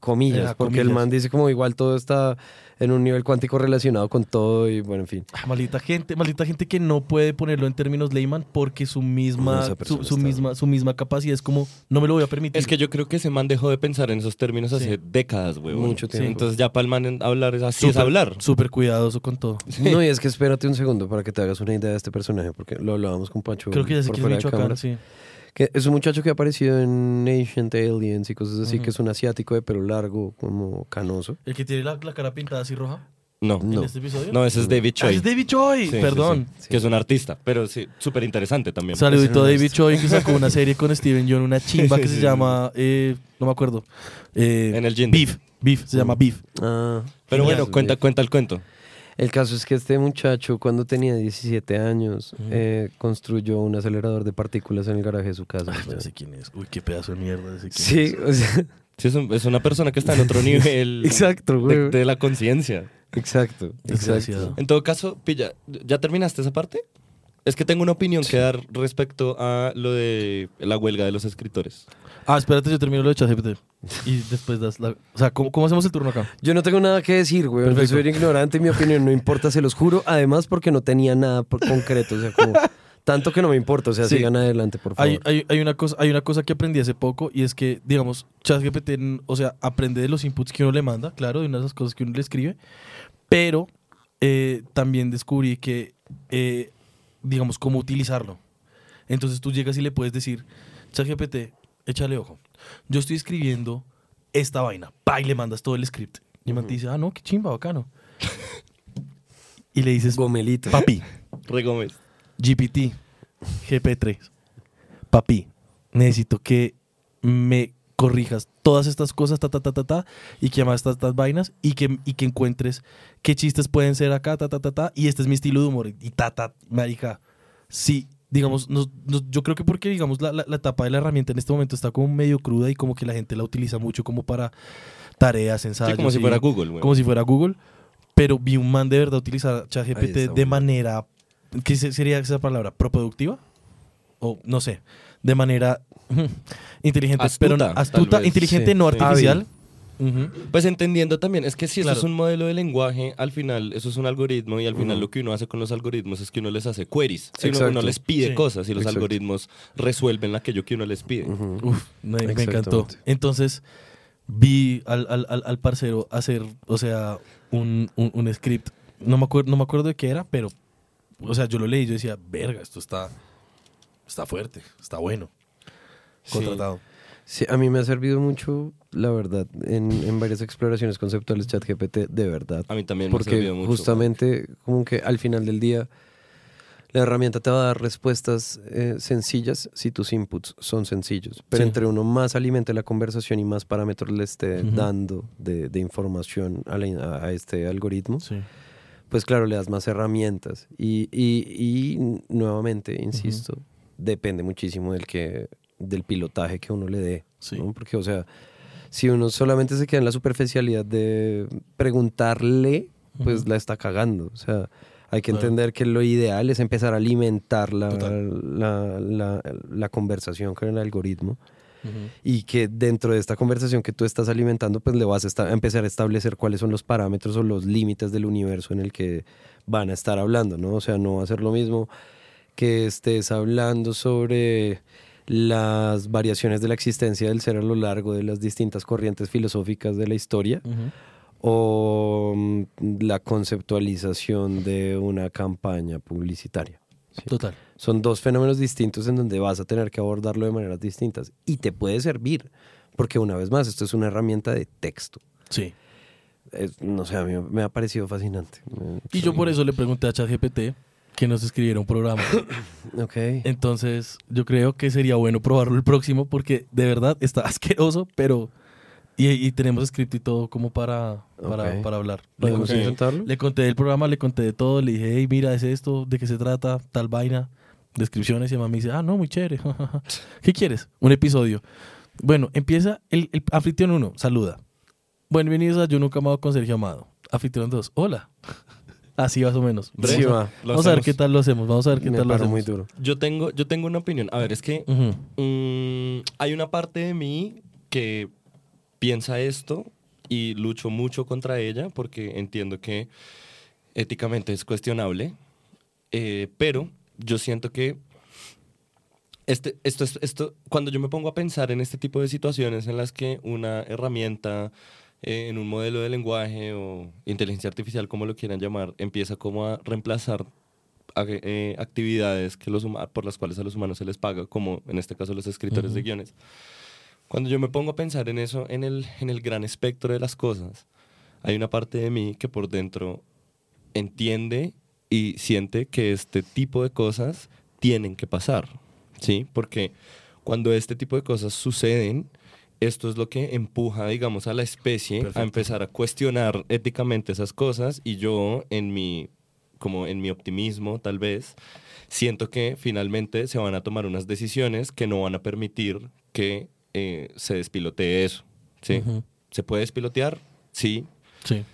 Comillas, porque el man dice como igual todo está en un nivel cuántico relacionado con todo y bueno, en fin. Ah, maldita gente, maldita gente que no puede ponerlo en términos layman porque su misma, su, misma, su misma capacidad es como, no me lo voy a permitir. Es que yo creo que ese man dejó de pensar en esos términos hace décadas, huevón. Mucho tiempo. Entonces ya para el man hablar es así, es Súper- hablar. Súper cuidadoso con todo. No, y es que espérate un segundo para que te hagas una idea de este personaje, porque lo hablábamos con Pacho Creo que ya sé por que es fuera de Michoacán, sí. Que es un muchacho que ha aparecido en Ancient Aliens y cosas así, que es un asiático de pelo largo, como canoso. El que tiene la, la cara pintada así roja No, en No. este episodio. no, ese es David Ah, Choi. es David Choi, Sí, sí, perdón. sí, Que es un artista, pero sí, súper interesante también. Saludito a David Choi que sacó una serie con Steven John, una chimba que Sí, se sí, llama, eh, no me acuerdo. Eh, En el gym. Beef, Beef, se llama Beef. Ah, Pero genial. bueno, cuenta, cuenta el cuento. El caso es que este muchacho, cuando tenía 17 años, eh, construyó un acelerador de partículas en el garaje de su casa. Ah, ya sé quién es. Uy, qué pedazo de mierda. Sí, es. o sea, Sí, es, un- es una persona que está en otro nivel exacto, de, güey. de la conciencia. Exacto, Desgraciado. exacto. En todo caso, pilla, ¿ya terminaste esa parte? Es que tengo una opinión que dar respecto a lo de la huelga de los escritores. Ah, espérate, yo termino lo de ChatGPT. Y después das la... O sea, ¿cómo, cómo hacemos el turno acá? Yo no tengo nada que decir, güey. Yo soy ignorante, mi opinión no importa, se los juro. Además, porque no tenía nada por- concreto. O sea, como tanto que no me importa. O sea, Sí. sigan adelante, por favor. Hay, hay, hay una cosa, hay una cosa que aprendí hace poco y es que, digamos, ChatGPT, o sea, aprende de los inputs que uno le manda, claro, de una de esas cosas que uno le escribe, pero eh, también descubrí que, eh, digamos, cómo utilizarlo. Entonces tú llegas y le puedes decir, ChatGPT, échale ojo. Yo estoy escribiendo esta vaina, pa, y le mandas todo el script. Y el man te dice, ah, no, qué chimba, bacano. y le dices, Gomelito. papi, Re Gómez. GPT, GP3. Papi, necesito que me corrijas todas estas cosas, ta, ta, ta, ta, ta, y que además estas, estas vainas, y que, y que encuentres qué chistes pueden ser acá, ta, ta, ta, ta, y este es mi estilo de humor, y ta, ta, marica. Sí, digamos, nos- nos- yo creo que porque, digamos, la, la, la etapa de la herramienta en este momento está como medio cruda y como que la gente la utiliza mucho como para tareas, ensayos. Sí, como si y- fuera Google, güey. como si fuera Google, pero vi un man de verdad utilizar ChatGPT está, de manera, ¿qué se- sería esa palabra? ¿Proproductiva? O no sé, de manera inteligente, pero no- Astuta, tal astuta, inteligente, Sí, no sí. artificial. Pues entendiendo también, es que si Claro. eso es un modelo de lenguaje, al final eso es un algoritmo y al final lo que uno hace con los algoritmos es que uno les hace queries. Si uno, les pide Sí. cosas y los Exacto. algoritmos resuelven aquello que uno les pide. Ujú. Uf, me, me encantó. Entonces vi al, al, al, al parcero hacer, o sea, un, un, un script. No me, acuerdo, no me acuerdo de qué era, pero, o sea, yo lo leí y yo decía, verga, esto está, está fuerte, está bueno. Contratado. Sí, a mí me ha servido mucho, la verdad, en, en varias exploraciones conceptuales ChatGPT, de verdad. A mí también me ha Porque servido mucho. justamente, como que al final del día, la herramienta te va a dar respuestas eh, sencillas si tus inputs son sencillos. Pero Sí. entre uno más alimente la conversación y más parámetros le esté dando de, de información a, la- a este algoritmo, Sí. pues claro, le das más herramientas. Y, y- y nuevamente, insisto, depende muchísimo del, que, del pilotaje que uno le dé. Sí. ¿no? Porque, o sea, si uno solamente se queda en la superficialidad de preguntarle, pues la está cagando. O sea, hay que entender que lo ideal es empezar a alimentar la, la, la- la conversación con el algoritmo y que dentro de esta conversación que tú estás alimentando, pues le vas a empezar a establecer cuáles son los parámetros o los límites del universo en el que van a estar hablando, ¿no? O sea, no va a ser lo mismo que estés hablando sobre las variaciones de la existencia del ser a lo largo de las distintas corrientes filosóficas de la historia o mm, la conceptualización de una campaña publicitaria. ¿sí? Total. Son dos fenómenos distintos en donde vas a tener que abordarlo de maneras distintas. Y te puede servir, porque una vez más, esto es una herramienta de texto. Sí. Es- no sé, a mí me ha parecido fascinante. Y yo por eso le pregunté a ChatGPT que nos escribiera un programa. Ok. Entonces, yo creo que sería bueno probarlo el próximo porque de verdad está asqueroso, pero... Y, y tenemos escrito y todo como para, para, hablar. Le ¿Podemos intentarlo? le conté del programa, le conté de todo, le dije, hey, mira, es esto, de qué se trata, tal vaina, descripciones, y mamá me dice, ah, no, muy chévere. ¿Qué quieres? Un episodio. Bueno, empieza el, el anfitrión 1, saluda. Bienvenidos a Yo Nunca Amado con Sergio Amado. Anfitrión 2, hola. Así más o menos. Sí, Vamos a- Vamos ver qué tal lo hacemos. Vamos a ver qué Me tal lo hacemos. muy duro. Yo tengo, yo tengo una opinión. A ver, es que Ujú. mm, hay una parte de mí que piensa esto y lucho mucho contra ella porque entiendo que éticamente es cuestionable, eh, pero yo siento que este, esto, es- esto, cuando yo me pongo a pensar en este tipo de situaciones en las que una herramienta eh, en un modelo de lenguaje o inteligencia artificial, como lo quieran llamar, empieza como a reemplazar a- eh, actividades que los por las cuales a los humanos se les paga, como en este caso los escritores de guiones. Cuando yo me pongo a pensar en eso, en el, en el gran espectro de las cosas, hay una parte de mí que por dentro entiende y siente que este tipo de cosas tienen que pasar, ¿sí? Porque cuando este tipo de cosas suceden, esto es lo que empuja, digamos, a la especie Perfecto. a empezar a cuestionar éticamente esas cosas y yo en mi como en mi optimismo tal vez siento que finalmente se van a tomar unas decisiones que no van a permitir que eh, se despilotee eso, ¿sí? ¿Se puede despilotear? Sí. Sí.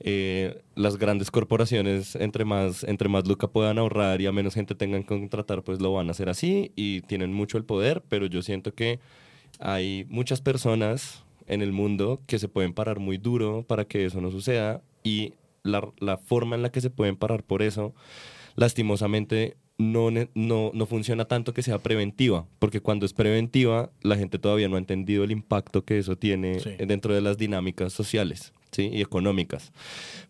eh, las grandes corporaciones, entre más, entre más Luca puedan ahorrar y a menos gente tengan que contratar, pues lo van a hacer así y tienen mucho el poder, pero yo siento que hay muchas personas en el mundo que se pueden parar muy duro para que eso no suceda y la, la forma en la que se pueden parar por eso, lastimosamente, no, no, no funciona tanto que sea preventiva, porque cuando es preventiva, la gente todavía no ha entendido el impacto que eso tiene Sí. dentro de las dinámicas sociales ¿sí? y económicas.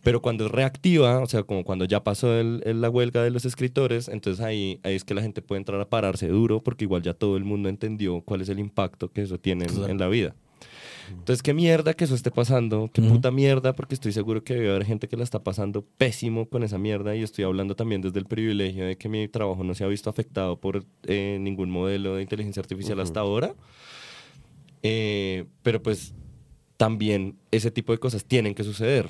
Pero cuando reactiva, o sea, como cuando ya pasó el- el- la huelga de los escritores, entonces ahí, ahí es que la gente puede entrar a pararse duro, porque igual ya todo el mundo entendió cuál es el impacto que eso tiene en- Claro. en la vida. Entonces, qué mierda que eso esté pasando, qué Ujú. puta mierda, porque estoy seguro que debe haber gente que la está pasando pésimo con esa mierda y estoy hablando también desde el privilegio de que mi trabajo no se ha visto afectado por eh, ningún modelo de inteligencia artificial hasta ahora. Eh, pero pues también ese tipo de cosas tienen que suceder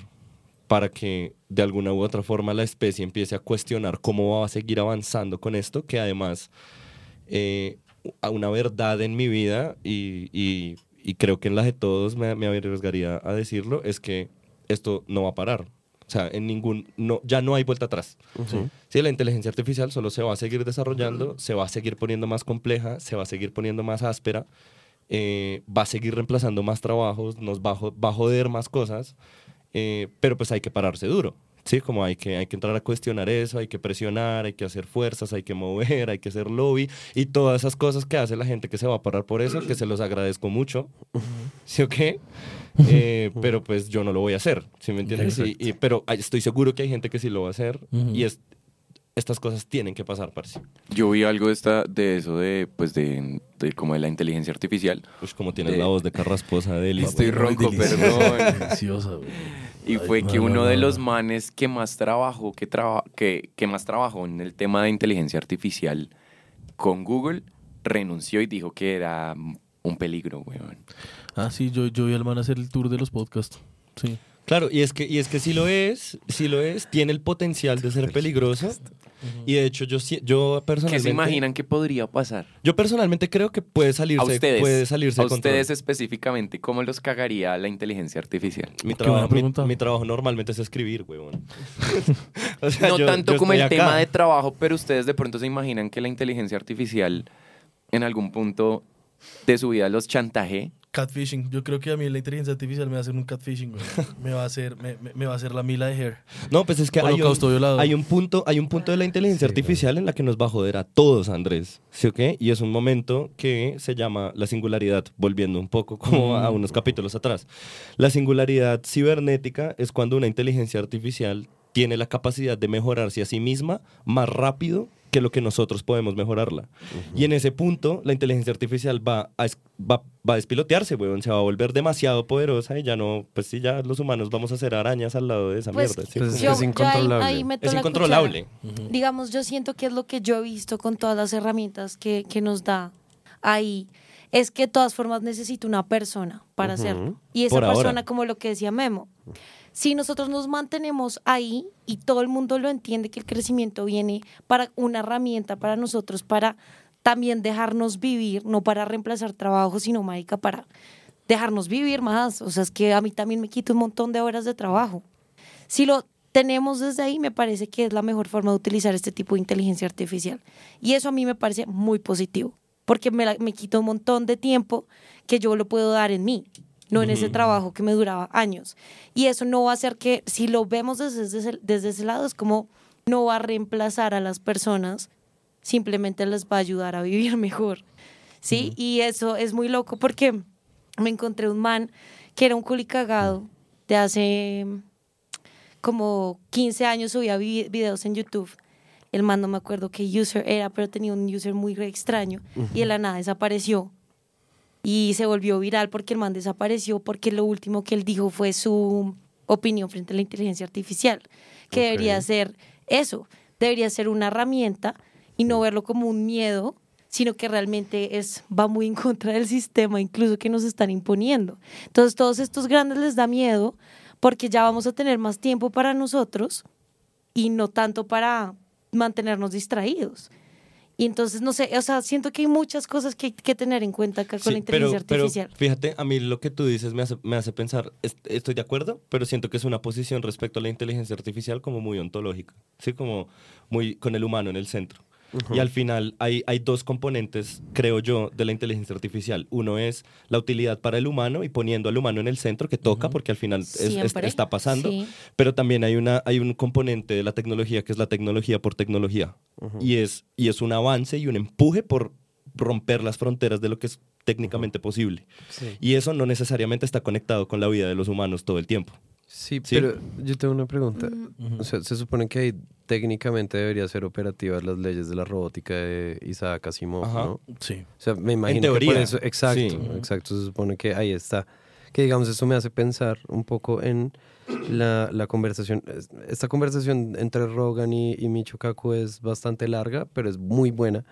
para que de alguna u otra forma la especie empiece a cuestionar cómo va a seguir avanzando con esto, que además eh, a una verdad en mi vida y, y- y creo que en la de todos me, me arriesgaría a decirlo, es que esto no va a parar. O sea, en ningún, no, ya no hay vuelta atrás. Sí, la inteligencia artificial solo se va a seguir desarrollando, se va a seguir poniendo más compleja, se va a seguir poniendo más áspera, eh, va a seguir reemplazando más trabajos, nos va va a joder más cosas, eh, pero pues hay que pararse duro. Sí, como hay que, hay que entrar a cuestionar eso, hay que presionar, hay que hacer fuerzas, hay que mover, hay que hacer lobby y todas esas cosas que hace la gente que se va a parar por eso, que se los agradezco mucho. ¿Sí o qué? Eh, pero pues yo no lo voy a hacer, ¿sí me entiendes? Y- y- pero estoy seguro que hay gente que sí lo va a hacer Ujú. y es, estas cosas tienen que pasar, parce. Yo vi algo de, esta, de eso, de, pues de, de como de la inteligencia artificial. Pues como tienes De- la voz de carrasposa de Eli. Estoy ronco, perdón. Deliciosa, güey. Y Ay, fue que no, uno no, de no, los manes que más trabajó, que, traba- que, que más trabajó en el tema de inteligencia artificial con Google, renunció y dijo que era un peligro, weón. Ah, sí, yo, yo vi al man hacer el tour de los podcasts. Sí. Claro, y es que, y es que si lo es, si lo es, tiene el potencial de ser peligroso. Y de hecho, yo, yo ¿Qué personalmente. se imaginan que podría pasar? Yo personalmente creo que puede salirse, A ustedes, puede salirse a ustedes específicamente, ¿cómo los cagaría la inteligencia artificial? Mi Qué trabajo, mi, pregunta. mi trabajo normalmente es escribir, huevón. O sea, no yo- tanto yo como el acá. tema de trabajo, pero ustedes de pronto se imaginan que la inteligencia artificial en algún punto de su vida los chantaje. Catfishing. Yo creo que a mí la inteligencia artificial me va a hacer un catfishing, güey. Me va a hacer, me, me- me va a hacer la mila de hair. No, pues es que hay un, hay un punto, hay un punto de la inteligencia artificial en la que nos va a joder a todos, Andrés. ¿Sí o qué? Y es un momento que se llama la singularidad, volviendo un poco como a unos capítulos atrás. La singularidad cibernética es cuando una inteligencia artificial tiene la capacidad de mejorarse a sí misma más rápido que lo que nosotros podemos mejorarla. Y en ese punto, la inteligencia artificial va a, va, va a despilotearse, weón. Se va a volver demasiado poderosa y ya no, pues sí, ya los humanos vamos a hacer arañas al lado de esa Pues, mierda. ¿sí? Pues Yo- es ahí- incontrolable. ahí meto es la incontrolable. cuchara. Digamos, yo siento que es lo que yo he visto con todas las herramientas que, que nos da ahí. Es que de todas formas necesito una persona para Ujú. hacerlo. Y esa Por ahora. persona, como lo que decía Memo, si nosotros nos mantenemos ahí y todo el mundo lo entiende que el crecimiento viene para una herramienta para nosotros, para también dejarnos vivir, no para reemplazar trabajo, sino, marica, para dejarnos vivir más. O sea, es que a mí también me quita un montón de horas de trabajo. Si lo tenemos desde ahí, me parece que es la mejor forma de utilizar este tipo de inteligencia artificial. Y eso a mí me parece muy positivo, porque me, me quita un montón de tiempo que yo lo puedo dar en mí, no en ese trabajo que me duraba años. Y eso no va a hacer que, si lo vemos desde ese, desde ese lado, es como no va a reemplazar a las personas, simplemente les va a ayudar a vivir mejor. ¿Sí? Y eso es muy loco porque me encontré un man que era un culicagado de hace como 15 años subía vi- videos en YouTube. El man no me acuerdo qué user era, pero tenía un user muy extraño y de la nada desapareció. Y se volvió viral porque el man desapareció porque lo último que él dijo fue su opinión frente a la inteligencia artificial, que debería ser eso, debería ser una herramienta y no verlo como un miedo, sino que realmente es va muy en contra del sistema incluso que nos están imponiendo. Entonces, todos estos grandes les da miedo porque ya vamos a tener más tiempo para nosotros y no tanto para mantenernos distraídos. Y entonces, no sé, o sea, siento que hay muchas cosas que hay que tener en cuenta acá con Sí, la inteligencia pero, artificial. Pero fíjate, a mí lo que tú dices me hace, me hace pensar, est- estoy de acuerdo, pero siento que es una posición respecto a la inteligencia artificial como muy ontológica, ¿sí? Como muy con el humano en el centro. Y al final hay, hay dos componentes, creo yo, de la inteligencia artificial. Uno es la utilidad para el humano y poniendo al humano en el centro, que toca, porque al final es- está pasando. sí. Pero también hay, una, hay un componente de la tecnología que es la tecnología por tecnología. y, es, y es un avance y un empuje por romper las fronteras de lo que es técnicamente posible. Y eso no necesariamente está conectado con la vida de los humanos todo el tiempo. Sí, Sí. pero yo tengo una pregunta. Mm. O sea, se supone que ahí técnicamente deberían ser operativas las leyes de la robótica de Isaac Asimov, Ajá. ¿no? Sí. O sea, me imagino teoría, que por eso, exacto, sí. exacto, se supone que ahí está. Que digamos, eso me hace pensar un poco en la, la conversación. Es- Esta conversación entre Rogan y, y Micho Kaku es bastante larga, pero es muy buena.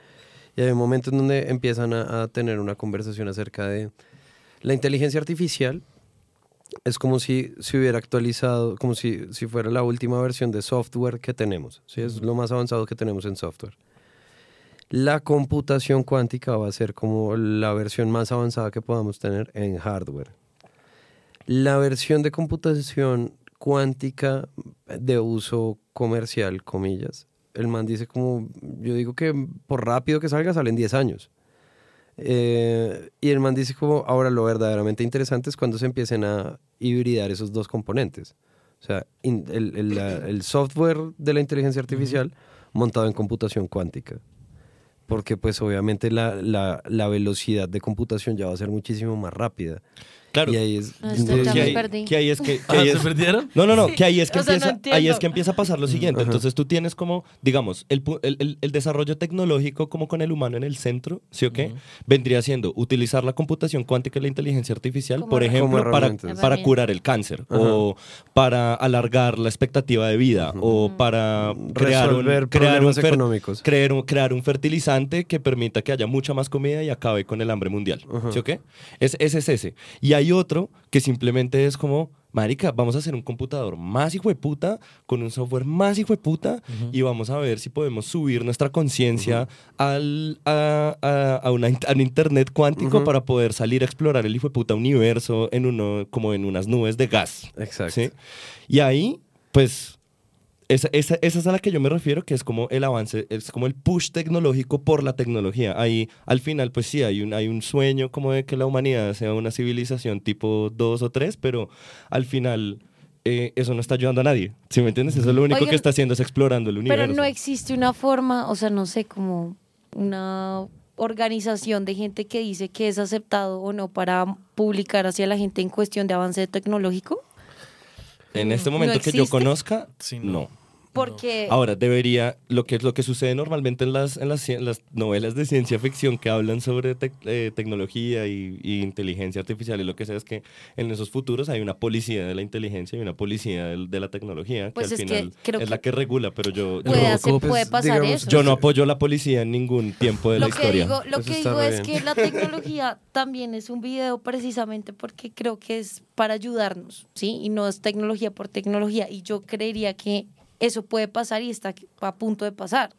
Y hay momentos en donde empiezan a, a tener una conversación acerca de la inteligencia artificial. Es como si se hubiera actualizado, como si, si fuera la última versión de software que tenemos. ¿sí? Es lo más avanzado que tenemos en software. La computación cuántica va a ser como la versión más avanzada que podamos tener en hardware. La versión de computación cuántica de uso comercial, comillas, el man dice como, yo digo que por rápido que salga salen 10 años. Eh, y el man dice como, ahora lo verdaderamente interesante es cuando se empiecen a hibridar esos dos componentes. O sea, in- el, el- la- el software de la inteligencia artificial montado en computación cuántica. Porque pues obviamente la, la- la velocidad de computación ya va a ser muchísimo más rápida. Claro. Y ahí es... Ah, que, me ahí, perdí. que ahí es que, que Ah, ahí ¿Se es- perdieron? No, no, no, que ahí es que, O sea, no empieza, ahí es que empieza a pasar lo siguiente. Entonces tú tienes como, digamos, el, pu- el, el- desarrollo tecnológico como con el humano en el centro, ¿sí o qué? Vendría siendo utilizar la computación cuántica y la inteligencia artificial, Como por ejemplo, para, para curar el cáncer o para alargar la expectativa de vida o para crear un, Resolver crear un fer- económicos. crear un, crear un fertilizante que permita que haya mucha más comida y acabe con el hambre mundial. ¿Sí o qué? Es, ese es ese. Y hay otro que simplemente es como, marica, vamos a hacer un computador más hijo de puta, con un software más hijo de puta, y vamos a ver si podemos subir nuestra conciencia al a, a- a a un internet cuántico para poder salir a explorar el hijo de puta universo en uno, como en unas nubes de gas. Exacto. ¿sí? Y ahí, pues, esa, esa, esa es a la que yo me refiero, que es como el avance, es como el push tecnológico por la tecnología. Ahí, al final, pues sí, hay un, hay un sueño como de que la humanidad sea una civilización tipo 2 o 3, pero al final eh, eso no está ayudando a nadie. ¿Sí me entiendes? Eso es lo único Oigan, que está haciendo es explorando el universo. Pero no existe una forma, o sea, no sé, como una organización de gente que dice que es aceptado o no para publicar hacia la gente en cuestión de avance tecnológico. En este ¿No momento que yo conozca, Sí, no. no. Porque Ahora, debería, lo que, lo que sucede normalmente en las, en las, cien- las novelas de ciencia ficción que hablan sobre tec- eh, tecnología y, y inteligencia artificial y lo que sea, es que en esos futuros hay una policía de la inteligencia y una policía de, la tecnología, que Pues al es que final creo es la que- regula, pero yo, puede, yo, hacer- puede pasar digamos, eso. yo no apoyo la policía en ningún tiempo de lo la que historia. digo, lo Eso que digo es bien. que la tecnología también es un video precisamente porque creo que es para ayudarnos, ¿sí? Y no es tecnología por tecnología. Y yo creería que eso puede pasar y está a punto de pasar.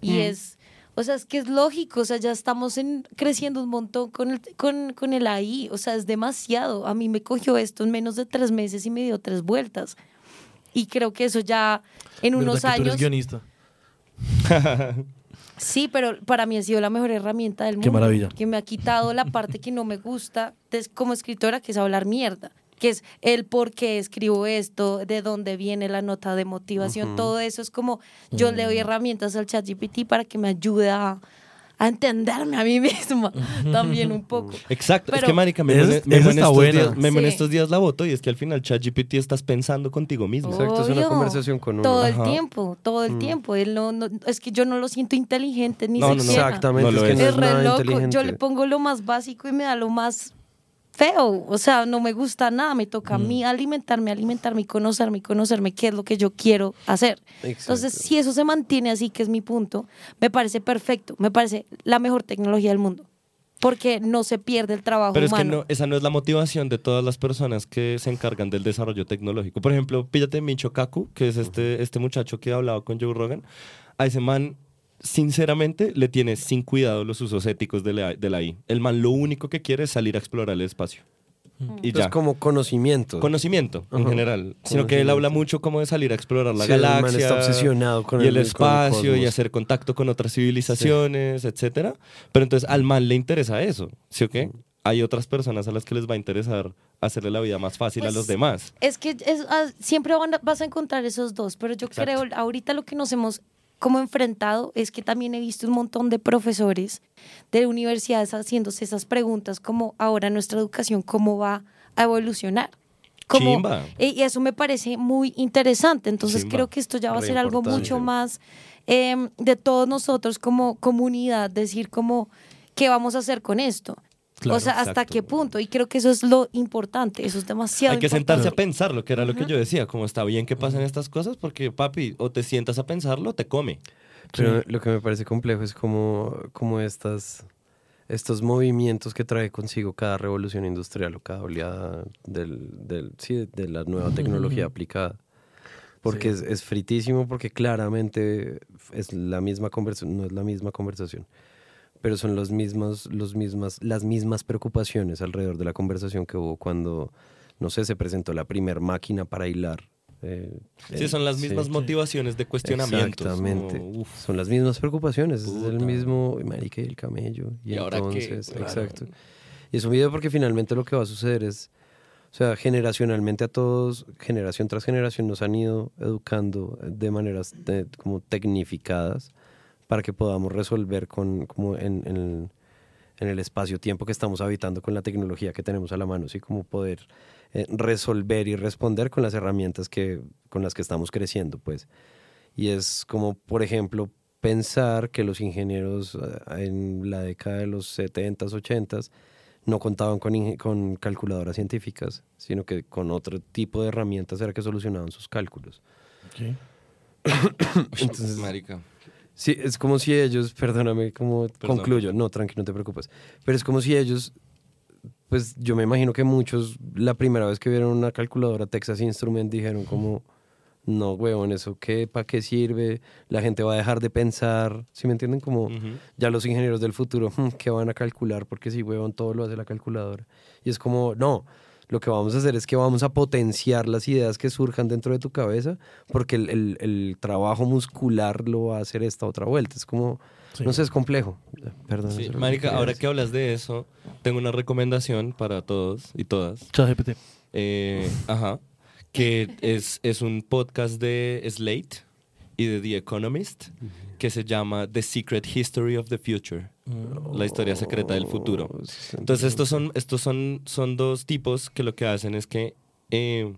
Y es, o sea, es que es lógico, o sea, ya estamos en, creciendo un montón con el, con, con el AI, o sea, es demasiado. A mí me cogió esto en menos de tres meses y me dio tres vueltas. Y creo que eso ya en ¿Verdad unos que tú eres años... guionista? Sí, pero para mí ha sido la mejor herramienta del mundo. Qué maravilla. Que me ha quitado la parte que no me gusta de- como escritora, que es hablar mierda. Que es el por qué escribo esto, de dónde viene la nota de motivación. Todo eso es como yo le Mm. doy herramientas al chat GPT para que me ayude a, a entenderme a mí misma también un poco. Exacto, es que marica, Memo, Esa- en- Memo esa en estos buena. días, en Sí. estos días la votó y es que al final ChatGPT estás pensando contigo mismo. Exacto, es una conversación con uno. Todo el Ajá. tiempo, todo el tiempo. Él no, no- es que yo no lo siento inteligente ni No, no, no. siquiera. Exactamente, No es que es. no es es re nada loco. inteligente. Yo le pongo lo más básico y me da lo más feo. O sea, no me gusta nada. Me toca a Mm. mí alimentarme, alimentarme y conocerme y conocerme qué es lo que yo quiero hacer. Entonces, Exacto. si eso se mantiene así, que es mi punto, me parece perfecto. Me parece la mejor tecnología del mundo. Porque no se pierde el trabajo Pero es que humano. no, esa no es la motivación de todas las personas que se encargan del desarrollo tecnológico. Por ejemplo, píllate Micho Kaku, que es este, este muchacho que ha hablado con Joe Rogan. A ese man sinceramente, le tiene sin cuidado los usos éticos de la, de la I. El man lo único que quiere es salir a explorar el espacio. Y Es ya. como conocimiento. Conocimiento, en Ajá. general. Sino que él habla mucho como de salir a explorar la Sí, el man galaxia. está obsesionado con y el- el, con el espacio y cosmos. hacer contacto con otras civilizaciones, etcétera. Pero entonces al man le interesa eso, ¿sí o qué? Hay otras personas a las que les va a interesar hacerle la vida más fácil a Pues, los demás. Es que es- ah, siempre van a- vas a encontrar esos dos, pero yo Exacto. creo ahorita lo que nos hemos como enfrentado es que también he visto un montón de profesores de universidades haciéndose esas preguntas como ahora nuestra educación cómo va a evolucionar. Como, eh, y eso me parece muy interesante. Entonces Chimba. creo que esto ya va a ser algo mucho más eh, de todos nosotros como comunidad, decir como qué vamos a hacer con esto. Claro, o sea, hasta exacto. qué punto. Y creo que eso es lo importante, eso es demasiado Hay que importante. sentarse a pensarlo, que era lo que yo decía, como está bien que pasen estas cosas, porque papi, o te sientas a pensarlo, o te come. Pero lo que me parece complejo es como, como estas, estos movimientos que trae consigo cada revolución industrial o cada oleada del, del, sí, de la nueva tecnología aplicada. Porque es, es fritísimo, porque claramente es la misma conversación, no es la misma conversación, pero son los mismos, los mismas, las mismas preocupaciones alrededor de la conversación que hubo cuando, no sé, se presentó la primer máquina para hilar. eh, Sí, son las sí. mismas motivaciones de cuestionamientos. Exactamente. como, Son las mismas preocupaciones. Es el mismo marica y el camello. Y, ¿Y ahora qué? entonces, Claro. exacto. Y es un video porque finalmente lo que va a suceder es, o sea, generacionalmente a todos, generación tras generación, nos han ido educando de maneras de- como tecnificadas para que podamos resolver con, como en, en el, en el espacio-tiempo que estamos habitando con la tecnología que tenemos a la mano, así como poder eh, resolver y responder con las herramientas que, con las que estamos creciendo, pues. Y es como, por ejemplo, pensar que los ingenieros eh, en la década de los 70s, 80s no contaban con, con calculadoras científicas, sino que con otro tipo de herramientas era que solucionaban sus cálculos. Ok. Entonces, marica. Sí, es como si ellos, perdóname, como Perdón. concluyo, no, tranqui, no te preocupes, pero es como si ellos, pues yo me imagino que muchos la primera vez que vieron una calculadora Texas Instrument dijeron como, no, huevón, ¿eso qué? ¿Para qué sirve? La gente va a dejar de pensar, ¿sí me entienden? Como ya los ingenieros del futuro, "Hmm, ¿qué van a calcular? Porque si, huevón, todo lo hace la calculadora. Y es como, no, lo que vamos a hacer es que vamos a potenciar las ideas que surjan dentro de tu cabeza, porque el, el- el trabajo muscular lo va a hacer esta otra vuelta. Es como, Sí. no sé, es complejo. Perdón. Sí, marica, ahora decir. que hablas de eso, tengo una recomendación para todos y todas. ChatGPT. Eh, ajá. Que es, es un podcast de Slate y de The Economist que se llama The Secret History of the Future. La historia secreta del futuro. Oh, Entonces estos son, estos son, son dos tipos que lo que hacen es que eh,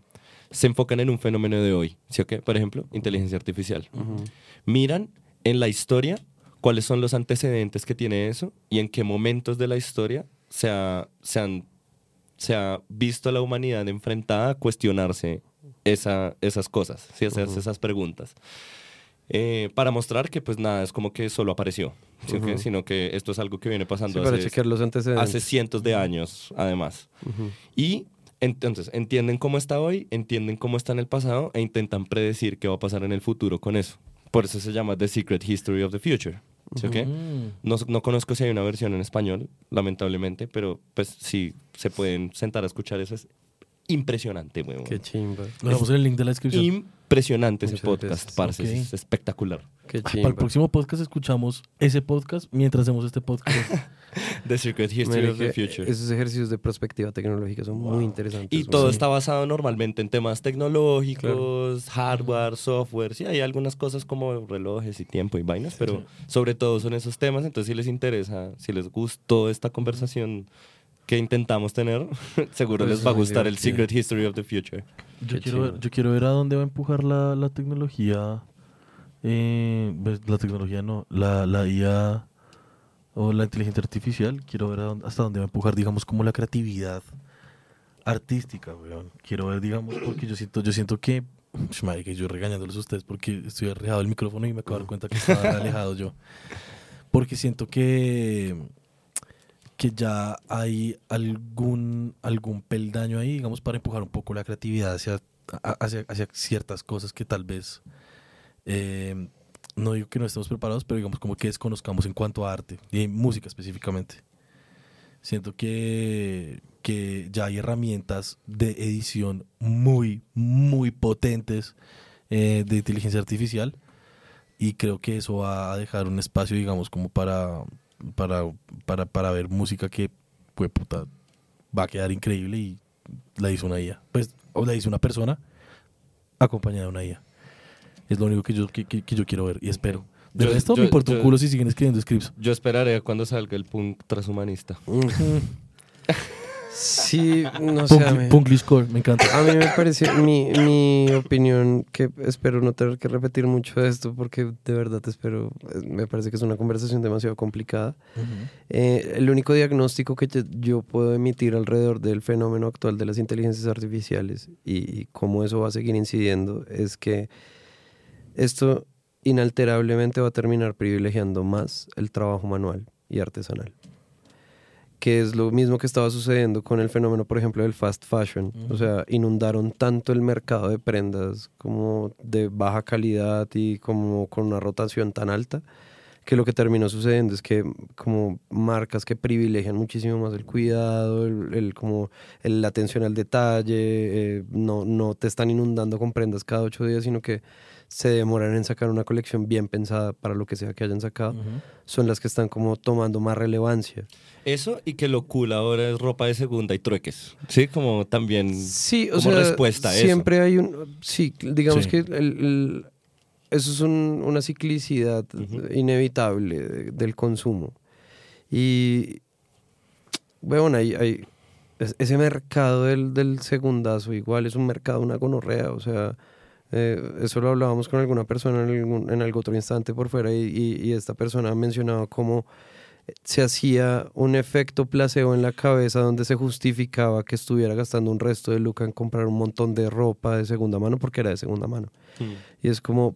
se enfocan en un fenómeno de hoy. ¿Sí o qué? Por ejemplo, inteligencia artificial. Miran en la historia cuáles son los antecedentes que tiene eso y en qué momentos de la historia se ha, se han, se ha visto a la humanidad enfrentada a cuestionarse esa, esas cosas, ¿sí? hacerse esas preguntas. Eh, para mostrar que pues nada, es como que solo apareció, ¿sí o qué? Ujú. sino que esto es algo que viene Sí, pasando para hace, los hace cientos de años, además. Ujú. Y entonces entienden cómo está hoy, entienden cómo está en el pasado e intentan predecir qué va a pasar en el futuro con eso. Por eso se llama The Secret History of the Future. ¿Sí o qué? Mm. No, no conozco si hay una versión en español, lamentablemente, pero pues si se pueden sentar a escuchar eso es impresionante, huevón. Qué chimba. Lo dejamos en el link de la descripción. Impresionante ese Muchas podcast, gracias. parce, Ok. es espectacular. Qué Ah. Para el próximo podcast escuchamos ese podcast mientras hacemos este podcast. The Secret History of the Future. Esos ejercicios de perspectiva tecnológica son muy interesantes. Y todo Sí. está basado normalmente en temas tecnológicos, hardware, software. Sí, hay algunas cosas como relojes y tiempo y vainas, pero sobre todo son esos temas. Entonces, si les interesa, si les gustó esta conversación que intentamos tener, seguro Pues les va a gustar el. Secret History of the Future. Yo quiero, yo quiero ver a dónde va a empujar la, la tecnología. eh, pues, la tecnología no, la, la IA o la inteligencia artificial. Quiero ver dónde- hasta dónde va a empujar, digamos, como la creatividad artística, weón. Quiero ver, digamos, porque yo siento, yo siento que. Ush, marica, yo regañándoles a ustedes porque estoy alejado del micrófono y me acabo de dar cuenta que estaba alejado yo. Porque siento que que ya hay algún, algún peldaño ahí, digamos, para empujar un poco la creatividad hacia, hacia, hacia ciertas cosas que tal vez eh, no digo que no estemos preparados, pero digamos como que desconozcamos en cuanto a arte y música específicamente. Siento que, que ya hay herramientas de edición muy, muy potentes eh, de inteligencia artificial y creo que eso va a dejar un espacio, digamos, como para, para, para, para ver música que, pues, puta, va a quedar increíble y la hizo una IA. Pues, o la hizo una persona acompañada de una IA. Es lo único que yo, que, que- que yo quiero ver y espero. De Yo- resto, yo- me importa un culo si siguen escribiendo scripts. Yo esperaré a cuando salga el punk transhumanista. Sí, no sé. Punk- me encanta. A mí me parece, mi, mi opinión, que espero no tener que repetir mucho de esto, porque de verdad espero, eh, me parece que es una conversación demasiado complicada. Eh, el único diagnóstico que yo, puedo emitir alrededor del fenómeno actual de las inteligencias artificiales y cómo eso va a seguir incidiendo es que esto inalterablemente va a terminar privilegiando más el trabajo manual y artesanal que es lo mismo que estaba sucediendo con el fenómeno, por ejemplo, del fast fashion. O sea, inundaron tanto el mercado de prendas como de baja calidad y como con una rotación tan alta, que lo que terminó sucediendo es que como marcas que privilegian muchísimo más el cuidado, el, el como el- la atención al detalle, eh, no, no te están inundando con prendas cada ocho días, sino que se demoran en sacar una colección bien pensada para lo que sea que hayan sacado, son las que están como tomando más relevancia. Eso y que lo cool ahora es ropa de segunda y trueques. Sí, como también Sí, o como sea, respuesta a eso. siempre hay un... Sí, digamos Sí. que el- el- eso es un- una ciclicidad inevitable de- del consumo. Y, bueno, hay, hay- es- ese mercado del, del segundazo igual es un mercado, una gonorrea, o sea... eh, eso lo hablábamos con alguna persona en algún, en algún otro instante por fuera y, y- y esta persona mencionaba cómo se hacía un efecto placebo en la cabeza donde se justificaba que estuviera gastando un resto de lucas en comprar un montón de ropa de segunda mano porque era de segunda mano. Y es como,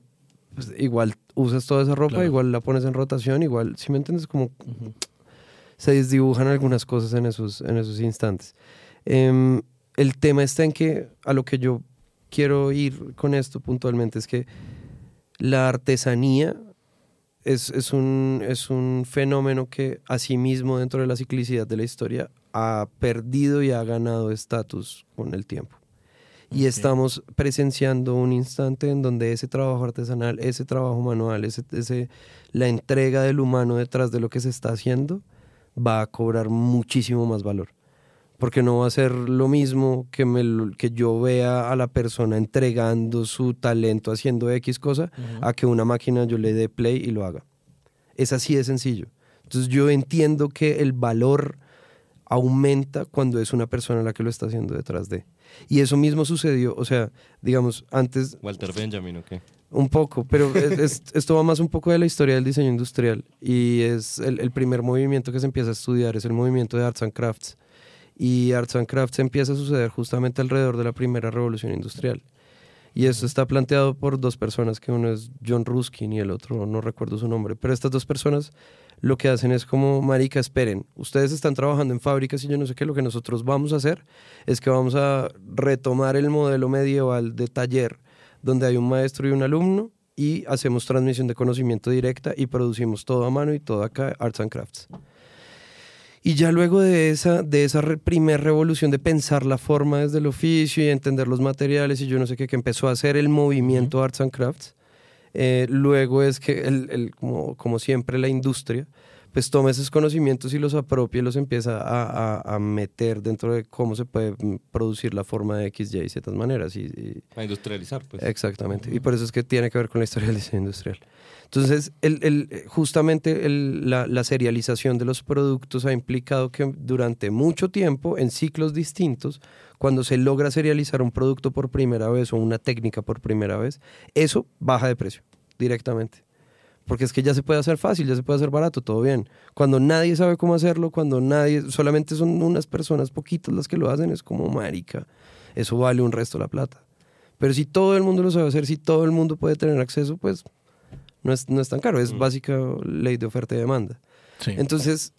pues, igual usas toda esa ropa, Claro. igual la pones en rotación, igual, si me entiendes, como se desdibujan algunas cosas en esos, en esos instantes. Em, el tema está en que a lo que yo quiero ir con esto puntualmente es que la artesanía es, es un, es un fenómeno que asimismo dentro de la ciclicidad de la historia ha perdido y ha ganado estatus con el tiempo. Y estamos presenciando un instante en donde ese trabajo artesanal, ese trabajo manual, ese, ese- la entrega del humano detrás de lo que se está haciendo va a cobrar muchísimo más valor. Porque no va a ser lo mismo que, me que yo vea a la persona entregando su talento haciendo X cosa a que una máquina yo le dé play y lo haga. Es así de sencillo. Entonces yo entiendo que el valor aumenta cuando es una persona la que lo está haciendo detrás de. Y eso mismo sucedió, o sea, digamos, antes Walter Benjamin, ¿o qué? un poco, pero es- es- esto va más un poco de la historia del diseño industrial y es el, el primer movimiento que se empieza a estudiar, es el movimiento de Arts and Crafts. Y Arts and Crafts empieza a suceder justamente alrededor de la primera revolución industrial. Y esto está planteado por dos personas, que uno es John Ruskin y el otro no recuerdo su nombre, pero estas dos personas lo que hacen es como, marica, esperen, ustedes están trabajando en fábricas y yo no sé qué, lo que nosotros vamos a hacer es que vamos a retomar el modelo medieval de taller, donde hay un maestro y un alumno y hacemos transmisión de conocimiento directa y producimos todo a mano y todo acá, Arts and Crafts. Y ya luego de esa, de esa re- primer revolución de pensar la forma desde el oficio y entender los materiales y yo no sé qué, que empezó a hacer el movimiento Arts and Crafts, eh, luego es que, el, el- como, como siempre, la industria, pues toma esos conocimientos y los apropia y los empieza a, a- a meter dentro de cómo se puede mm, producir la forma de X, Y, Z maneras. Y, y- A industrializar, pues. Exactamente. Y por eso es que tiene que ver con la historia del diseño industrial. Entonces, el, el- justamente el- la, la serialización de los productos ha implicado que durante mucho tiempo, en ciclos distintos, cuando se logra serializar un producto por primera vez o una técnica por primera vez, eso baja de precio directamente. Porque es que ya se puede hacer fácil, ya se puede hacer barato, todo bien. Cuando nadie sabe cómo hacerlo, cuando nadie, solamente son unas personas poquitas las que lo hacen, es como marica. Eso vale un resto la plata. Pero si todo el mundo lo sabe hacer, si todo el mundo puede tener acceso, pues no es, no es tan caro. Es básica ley de oferta y demanda. Sí. Entonces,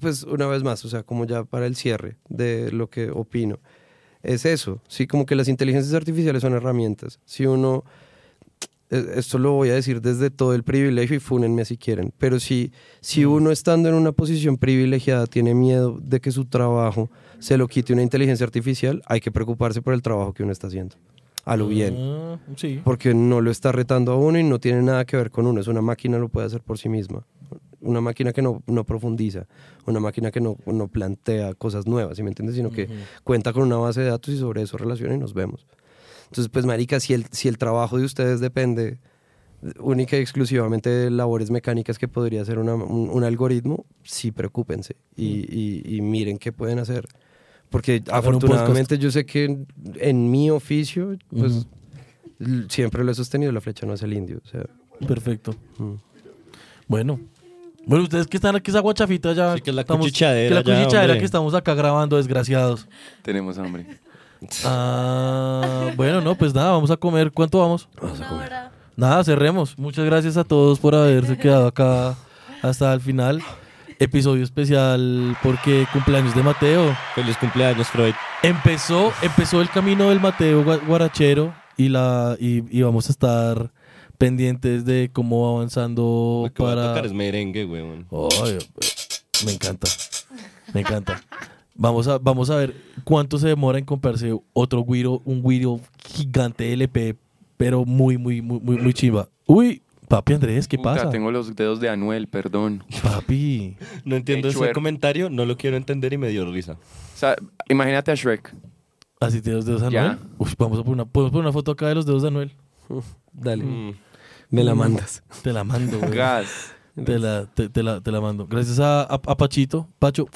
pues una vez más, o sea, como ya para el cierre de lo que opino, es eso, sí, como que las inteligencias artificiales son herramientas. Si uno, eh, esto lo voy a decir desde todo el privilegio y fúnenme si quieren, pero si, si uno estando en una posición privilegiada tiene miedo de que su trabajo se lo quite una inteligencia artificial, hay que preocuparse por el trabajo que uno está haciendo, a lo bien, Ah, sí. porque no lo está retando a uno y no tiene nada que ver con uno, es una máquina, lo puede hacer por sí misma. Una máquina que no, no profundiza, una máquina que no, no plantea cosas nuevas, ¿sí me entiendes? Sino que cuenta con una base de datos y sobre eso relaciona y nos vemos. Entonces, pues, marica, si el, si el trabajo de ustedes depende única y exclusivamente de labores mecánicas que podría hacer una- un, un algoritmo, sí preocúpense y, y- y miren qué pueden hacer. Porque afortunadamente yo sé que en, en mi oficio, pues, l- siempre lo he sostenido, la flecha no es el indio. O sea, Perfecto. Mm. Bueno. Bueno, ustedes que están aquí, esa guachafita ya. Sí, que es la estamos- cuchicheadera que la ya, hombre. que estamos acá grabando, desgraciados. Tenemos hambre. Ah, bueno, no, pues nada, vamos a comer. ¿Cuánto vamos? Una hora. Nada, cerremos. Muchas gracias a todos por haberse quedado acá hasta el final. Episodio especial porque cumpleaños de Mateo. Feliz cumpleaños, Freud. Empezó, empezó el camino del Mateo gua- Guarachero y la y, y vamos a estar pendientes de cómo va avanzando Lo que voy a para. tocar es merengue, weón. Ay, me encanta, me encanta. Vamos a, vamos a ver cuánto se demora en comprarse otro guiro, un guiro gigante LP, pero muy, muy, muy, muy, muy chiva. Uy, papi Andrés, ¿qué Puta, pasa? Tengo los dedos de Anuel, perdón. Papi. No entiendo ese comentario, no lo quiero entender y me dio risa. O sea, imagínate a Shrek. Así tiene los dedos de Ya. Anuel. Uy, vamos a poner una, podemos poner una foto acá de los dedos de Anuel. dale, Mm. Me la mandas. Te la mando, güey. Gas. Te la, te, te la, te la mando. Gracias a, a, a Pachito. Pacho.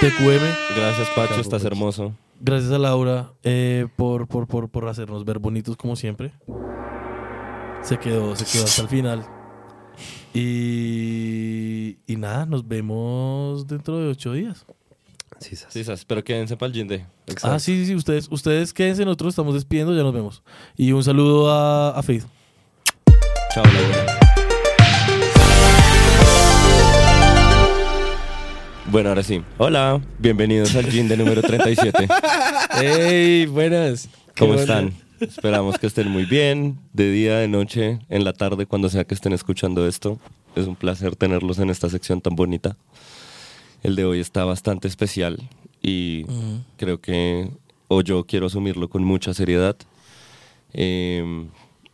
TQM. Gracias, Pacho, estás Pacho. hermoso. Gracias a Laura eh, por, por, por, por hacernos ver bonitos como siempre. Se quedó, se quedó hasta el final. Y, y nada, nos vemos dentro de ocho días. Sí, sas. Sí, sas, pero quédense para el Ginde. Ah, sí, sí, sí. Ustedes, ustedes quédense, nosotros estamos despidiendo, ya nos vemos. Y un saludo a, a Faith. Chao, Laura. Bueno, ahora sí. Hola, bienvenidos al Ginde número 37. ¡Ey, buenas! ¿Cómo Qué están? Esperamos que estén muy bien, de día, de noche, en la tarde, cuando sea que estén escuchando esto. Es un placer tenerlos en esta sección tan bonita. El de hoy está bastante especial y creo que, o yo quiero asumirlo con mucha seriedad, eh,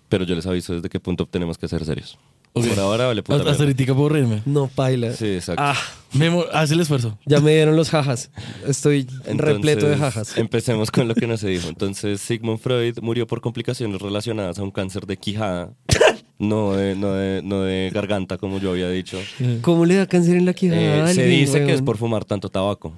pero yo les aviso desde qué punto tenemos que ser serios. Por ahora vale puta Hasta ahorita puedo reírme. No, paila. Sí, exacto. Ah, Memo, haz el esfuerzo. ya me dieron los jajas. Estoy repleto de jajas. Empecemos con lo que no se dijo. Entonces, Sigmund Freud murió por complicaciones relacionadas a un cáncer de quijada, no de, no de, no de garganta, como yo había dicho. ¿Cómo le da cáncer en la quijada Eh, a se dice que es por fumar tanto tabaco.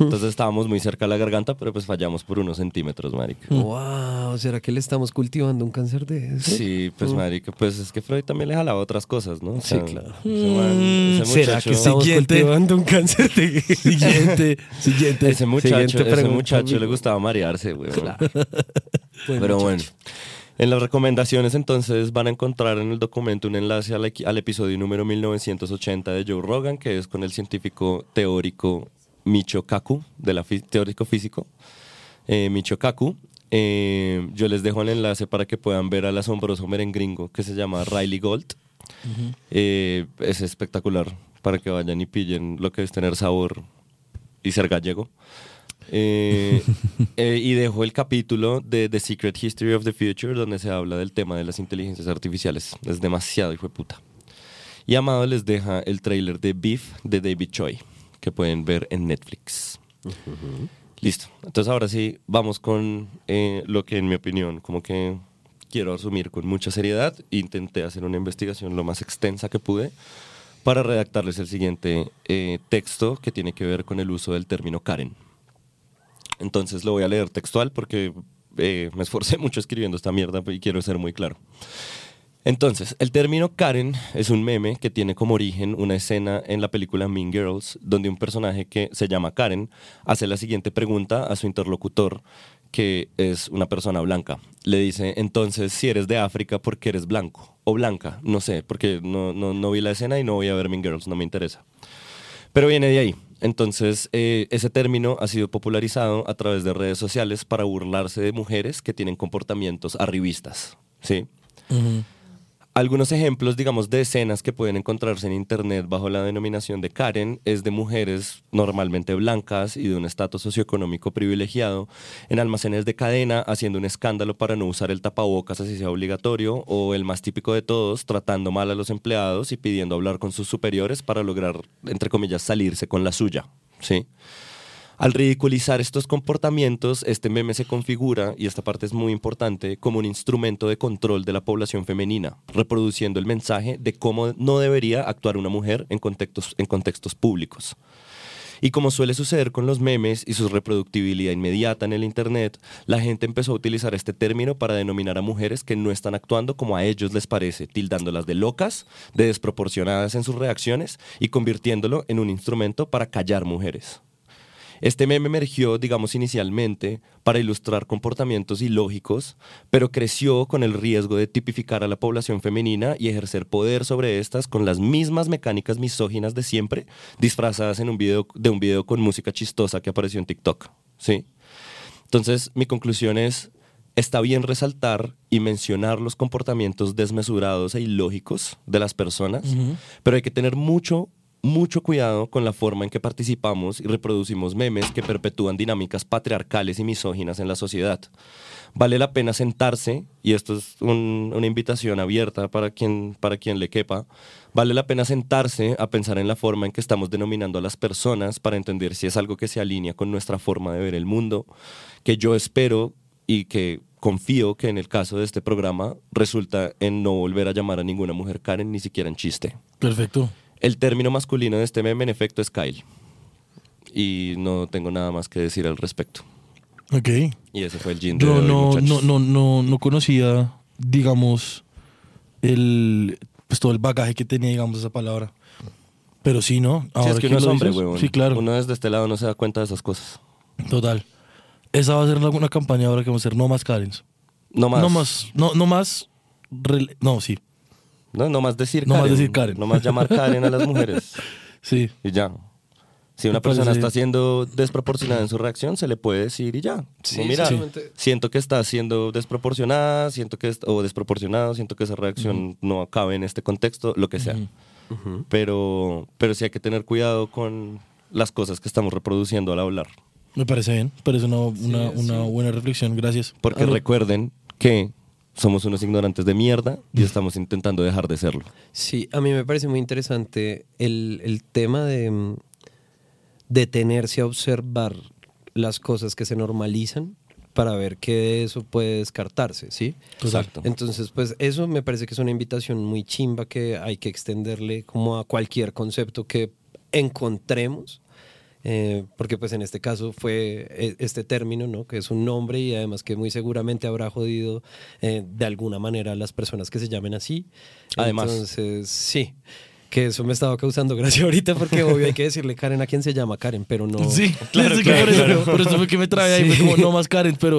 Entonces estábamos muy cerca de la garganta, pero pues fallamos por unos centímetros, marica. Wow, ¿será que le estamos cultivando un cáncer de eso? Sí, pues marica, pues es que Freud también le jalaba otras cosas, ¿no? O Sí, claro. Ese, man- ese ¿Será muchacho, que estamos Siguiente. cultivando un cáncer de Siguiente, siguiente. ese muchacho, Siguiente ese muchacho le gustaba marearse, güey. Buen Pero muchacho. bueno. En las recomendaciones entonces van a encontrar en el documento un enlace al episodio número 1980 de Joe Rogan, que es con el científico teórico Michio Kaku, de la teórico físico, eh, Michio Kaku. Eh, yo les dejo el enlace para que puedan ver al asombroso merengringo que se llama Riley Gold. Eh, es espectacular para que vayan y pillen lo que es tener sabor y ser gallego. Eh, eh, y dejo el capítulo de The Secret History of the Future donde se habla del tema de las inteligencias artificiales. Es demasiado, hijo de puta. Y Amado les deja el tráiler de Beef de David Choi, que pueden ver en Netflix. Listo. Entonces ahora sí, vamos con eh, lo que en mi opinión, como que quiero asumir con mucha seriedad. Intenté hacer una investigación lo más extensa que pude para redactarles el siguiente eh, texto que tiene que ver con el uso del término Karen. Entonces lo voy a leer textual porque eh, me esforcé mucho escribiendo esta mierda y quiero ser muy claro. Entonces, el término Karen es un meme que tiene como origen una escena en la película Mean Girls, donde un personaje que se llama Karen hace la siguiente pregunta a su interlocutor, que es una persona blanca. Le dice, entonces, si eres de África, ¿por qué eres blanco? O blanca, no sé, porque no, no, no vi la escena y no voy a ver Mean Girls, no me interesa. Pero viene de ahí. Entonces, eh, ese término ha sido popularizado a través de redes sociales para burlarse de mujeres que tienen comportamientos arribistas, ¿sí? Algunos ejemplos, digamos, de escenas que pueden encontrarse en internet bajo la denominación de Karen es de mujeres normalmente blancas y de un estatus socioeconómico privilegiado en almacenes de cadena haciendo un escándalo para no usar el tapabocas así sea obligatorio o el más típico de todos, tratando mal a los empleados y pidiendo hablar con sus superiores para lograr, entre comillas, salirse con la suya. ¿sí? Al ridiculizar estos comportamientos, este meme se configura, y esta parte es muy importante, como un instrumento de control de la población femenina, reproduciendo el mensaje de cómo no debería actuar una mujer en contextos, en contextos públicos. Y como suele suceder con los memes y su reproductibilidad inmediata en el Internet, la gente empezó a utilizar este término para denominar a mujeres que no están actuando como a ellos les parece, tildándolas de locas, de desproporcionadas en sus reacciones y convirtiéndolo en un instrumento para callar mujeres. Este meme emergió, digamos, inicialmente para ilustrar comportamientos ilógicos, pero creció con el riesgo de tipificar a la población femenina y ejercer poder sobre estas con las mismas mecánicas misóginas de siempre, disfrazadas en un video, de un video con música chistosa que apareció en TikTok. ¿sí? Entonces, mi conclusión es, está bien resaltar y mencionar los comportamientos desmesurados e ilógicos de las personas, pero hay que tener mucho mucho cuidado con la forma en que participamos y reproducimos memes que perpetúan dinámicas patriarcales y misóginas en la sociedad. Vale la pena sentarse, y esto es un- una invitación abierta para quien, para quien le quepa, vale la pena sentarse a pensar en la forma en que estamos denominando a las personas para entender si es algo que se alinea con nuestra forma de ver el mundo, que yo espero y que confío que en el caso de este programa resulta en no volver a llamar a ninguna mujer Karen ni siquiera en chiste. Perfecto. El término masculino de este meme en efecto es Kyle. Y no tengo nada más que decir al respecto. Ok. Y ese fue el gin de Yo hoy, no, no, no, no, no conocía, digamos, el, pues todo el bagaje que tenía, digamos, esa palabra. Pero sí, ¿no? Sí, Ahora es que que uno es hombre, huevón. Sí, claro. Uno desde este lado no se da cuenta de esas cosas. Total. Esa va a ser alguna campaña ahora que vamos a hacer, no más Karens. No más. No más, no, no más, no, sí, No, no más decir No más Karen. decir Karen. No más llamar Karen a las mujeres. sí. Y ya. Si una persona está siendo desproporcionada en su reacción, se le puede decir y ya. Sí, Como, mira, solamente- siento que está siendo desproporcionada, siento que o desproporcionado, siento que esa reacción no cabe en este contexto, lo que sea. Pero, pero sí hay que tener cuidado con las cosas que estamos reproduciendo al hablar. Me parece bien, parece una, una, una buena reflexión, gracias. Porque Ah, no. recuerden que somos unos ignorantes de mierda y estamos intentando dejar de serlo. Sí, a mí me parece muy interesante el, el tema de mm, detenerse a observar las cosas que se normalizan para ver qué de eso puede descartarse, ¿sí? Exacto. Entonces, pues eso me parece que es una invitación muy chimba que hay que extenderle como a cualquier concepto que encontremos. Eh, porque pues en este caso fue eh, este término, ¿no? Que es un nombre y además que muy seguramente habrá jodido eh, de alguna manera a las personas que se llamen así. Además. Entonces, sí. Que eso me estaba causando gracia ahorita porque obvio hay que decirle Karen a quien se llama Karen, pero no... Sí, Claro, que claro, por, eso, claro. por eso fue que me trae ahí, Sí. fue como no más Karen, pero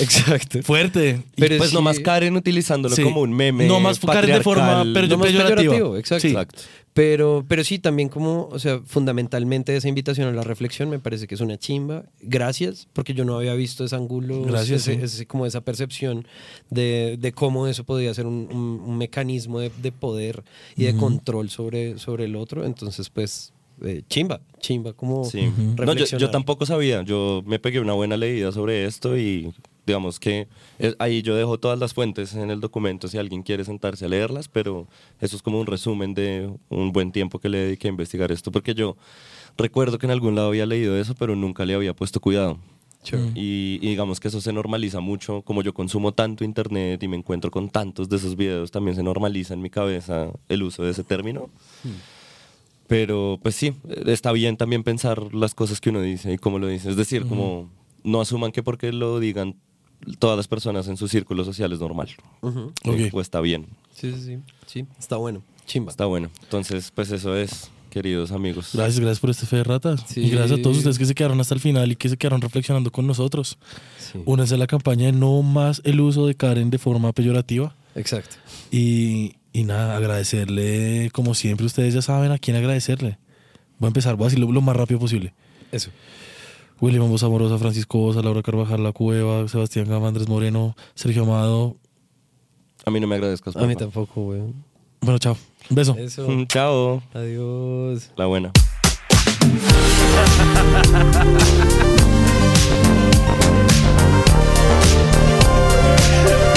Exacto. fuerte. Y Pero pues sí- nomás Karen utilizándolo Sí. como un meme. No más Karen de forma, pero No más peyorativa. peyorativo, exacto. Exacto. Pero, pero sí, también como, o sea, fundamentalmente esa invitación a la reflexión me parece que es una chimba. Gracias, porque yo no había visto ese ángulo, Gracias, ese- sí. ese- como esa percepción de, de cómo eso podía ser un, un- un mecanismo de, de poder y de control sobre, sobre el otro. Entonces, pues, eh, chimba, chimba, como Sí. No, yo, tampoco sabía. Yo me pegué una buena leída sobre esto y digamos que es- ahí yo dejo todas las fuentes en el documento si alguien quiere sentarse a leerlas, pero eso es como un resumen de un buen tiempo que le dediqué a investigar esto, porque yo recuerdo que en algún lado había leído eso, pero nunca le había puesto cuidado. Y, y digamos que eso se normaliza mucho, como yo consumo tanto internet y me encuentro con tantos de esos videos, también se normaliza en mi cabeza el uso de ese término. Pero pues sí, está bien también pensar las cosas que uno dice y cómo lo dice. Es decir, como no asuman que porque lo digan todas las personas en su círculo social es normal. O está bien, Sí, sí, sí, sí, está bueno, chimba. está bueno. Entonces, pues eso es, queridos amigos. Gracias, gracias por este fe de ratas. Sí. Y gracias a todos ustedes que se quedaron hasta el final y que se quedaron reflexionando con nosotros. Sí. Únanse a la campaña de no más el uso de Karen de forma peyorativa. Exacto. Y, y nada, agradecerle, como siempre, ustedes ya saben a quién agradecerle. Voy a empezar, voy a decirlo lo más rápido posible. Eso. William Ambos Amorosa, Francisco Bosa, Laura Carvajal, La Cueva, Sebastián Gamandrés Moreno, Sergio Amado. A mí no me agradezcas. A mí tampoco, güey. Bueno, chao. Un beso. Mm, chao. Adiós. La buena.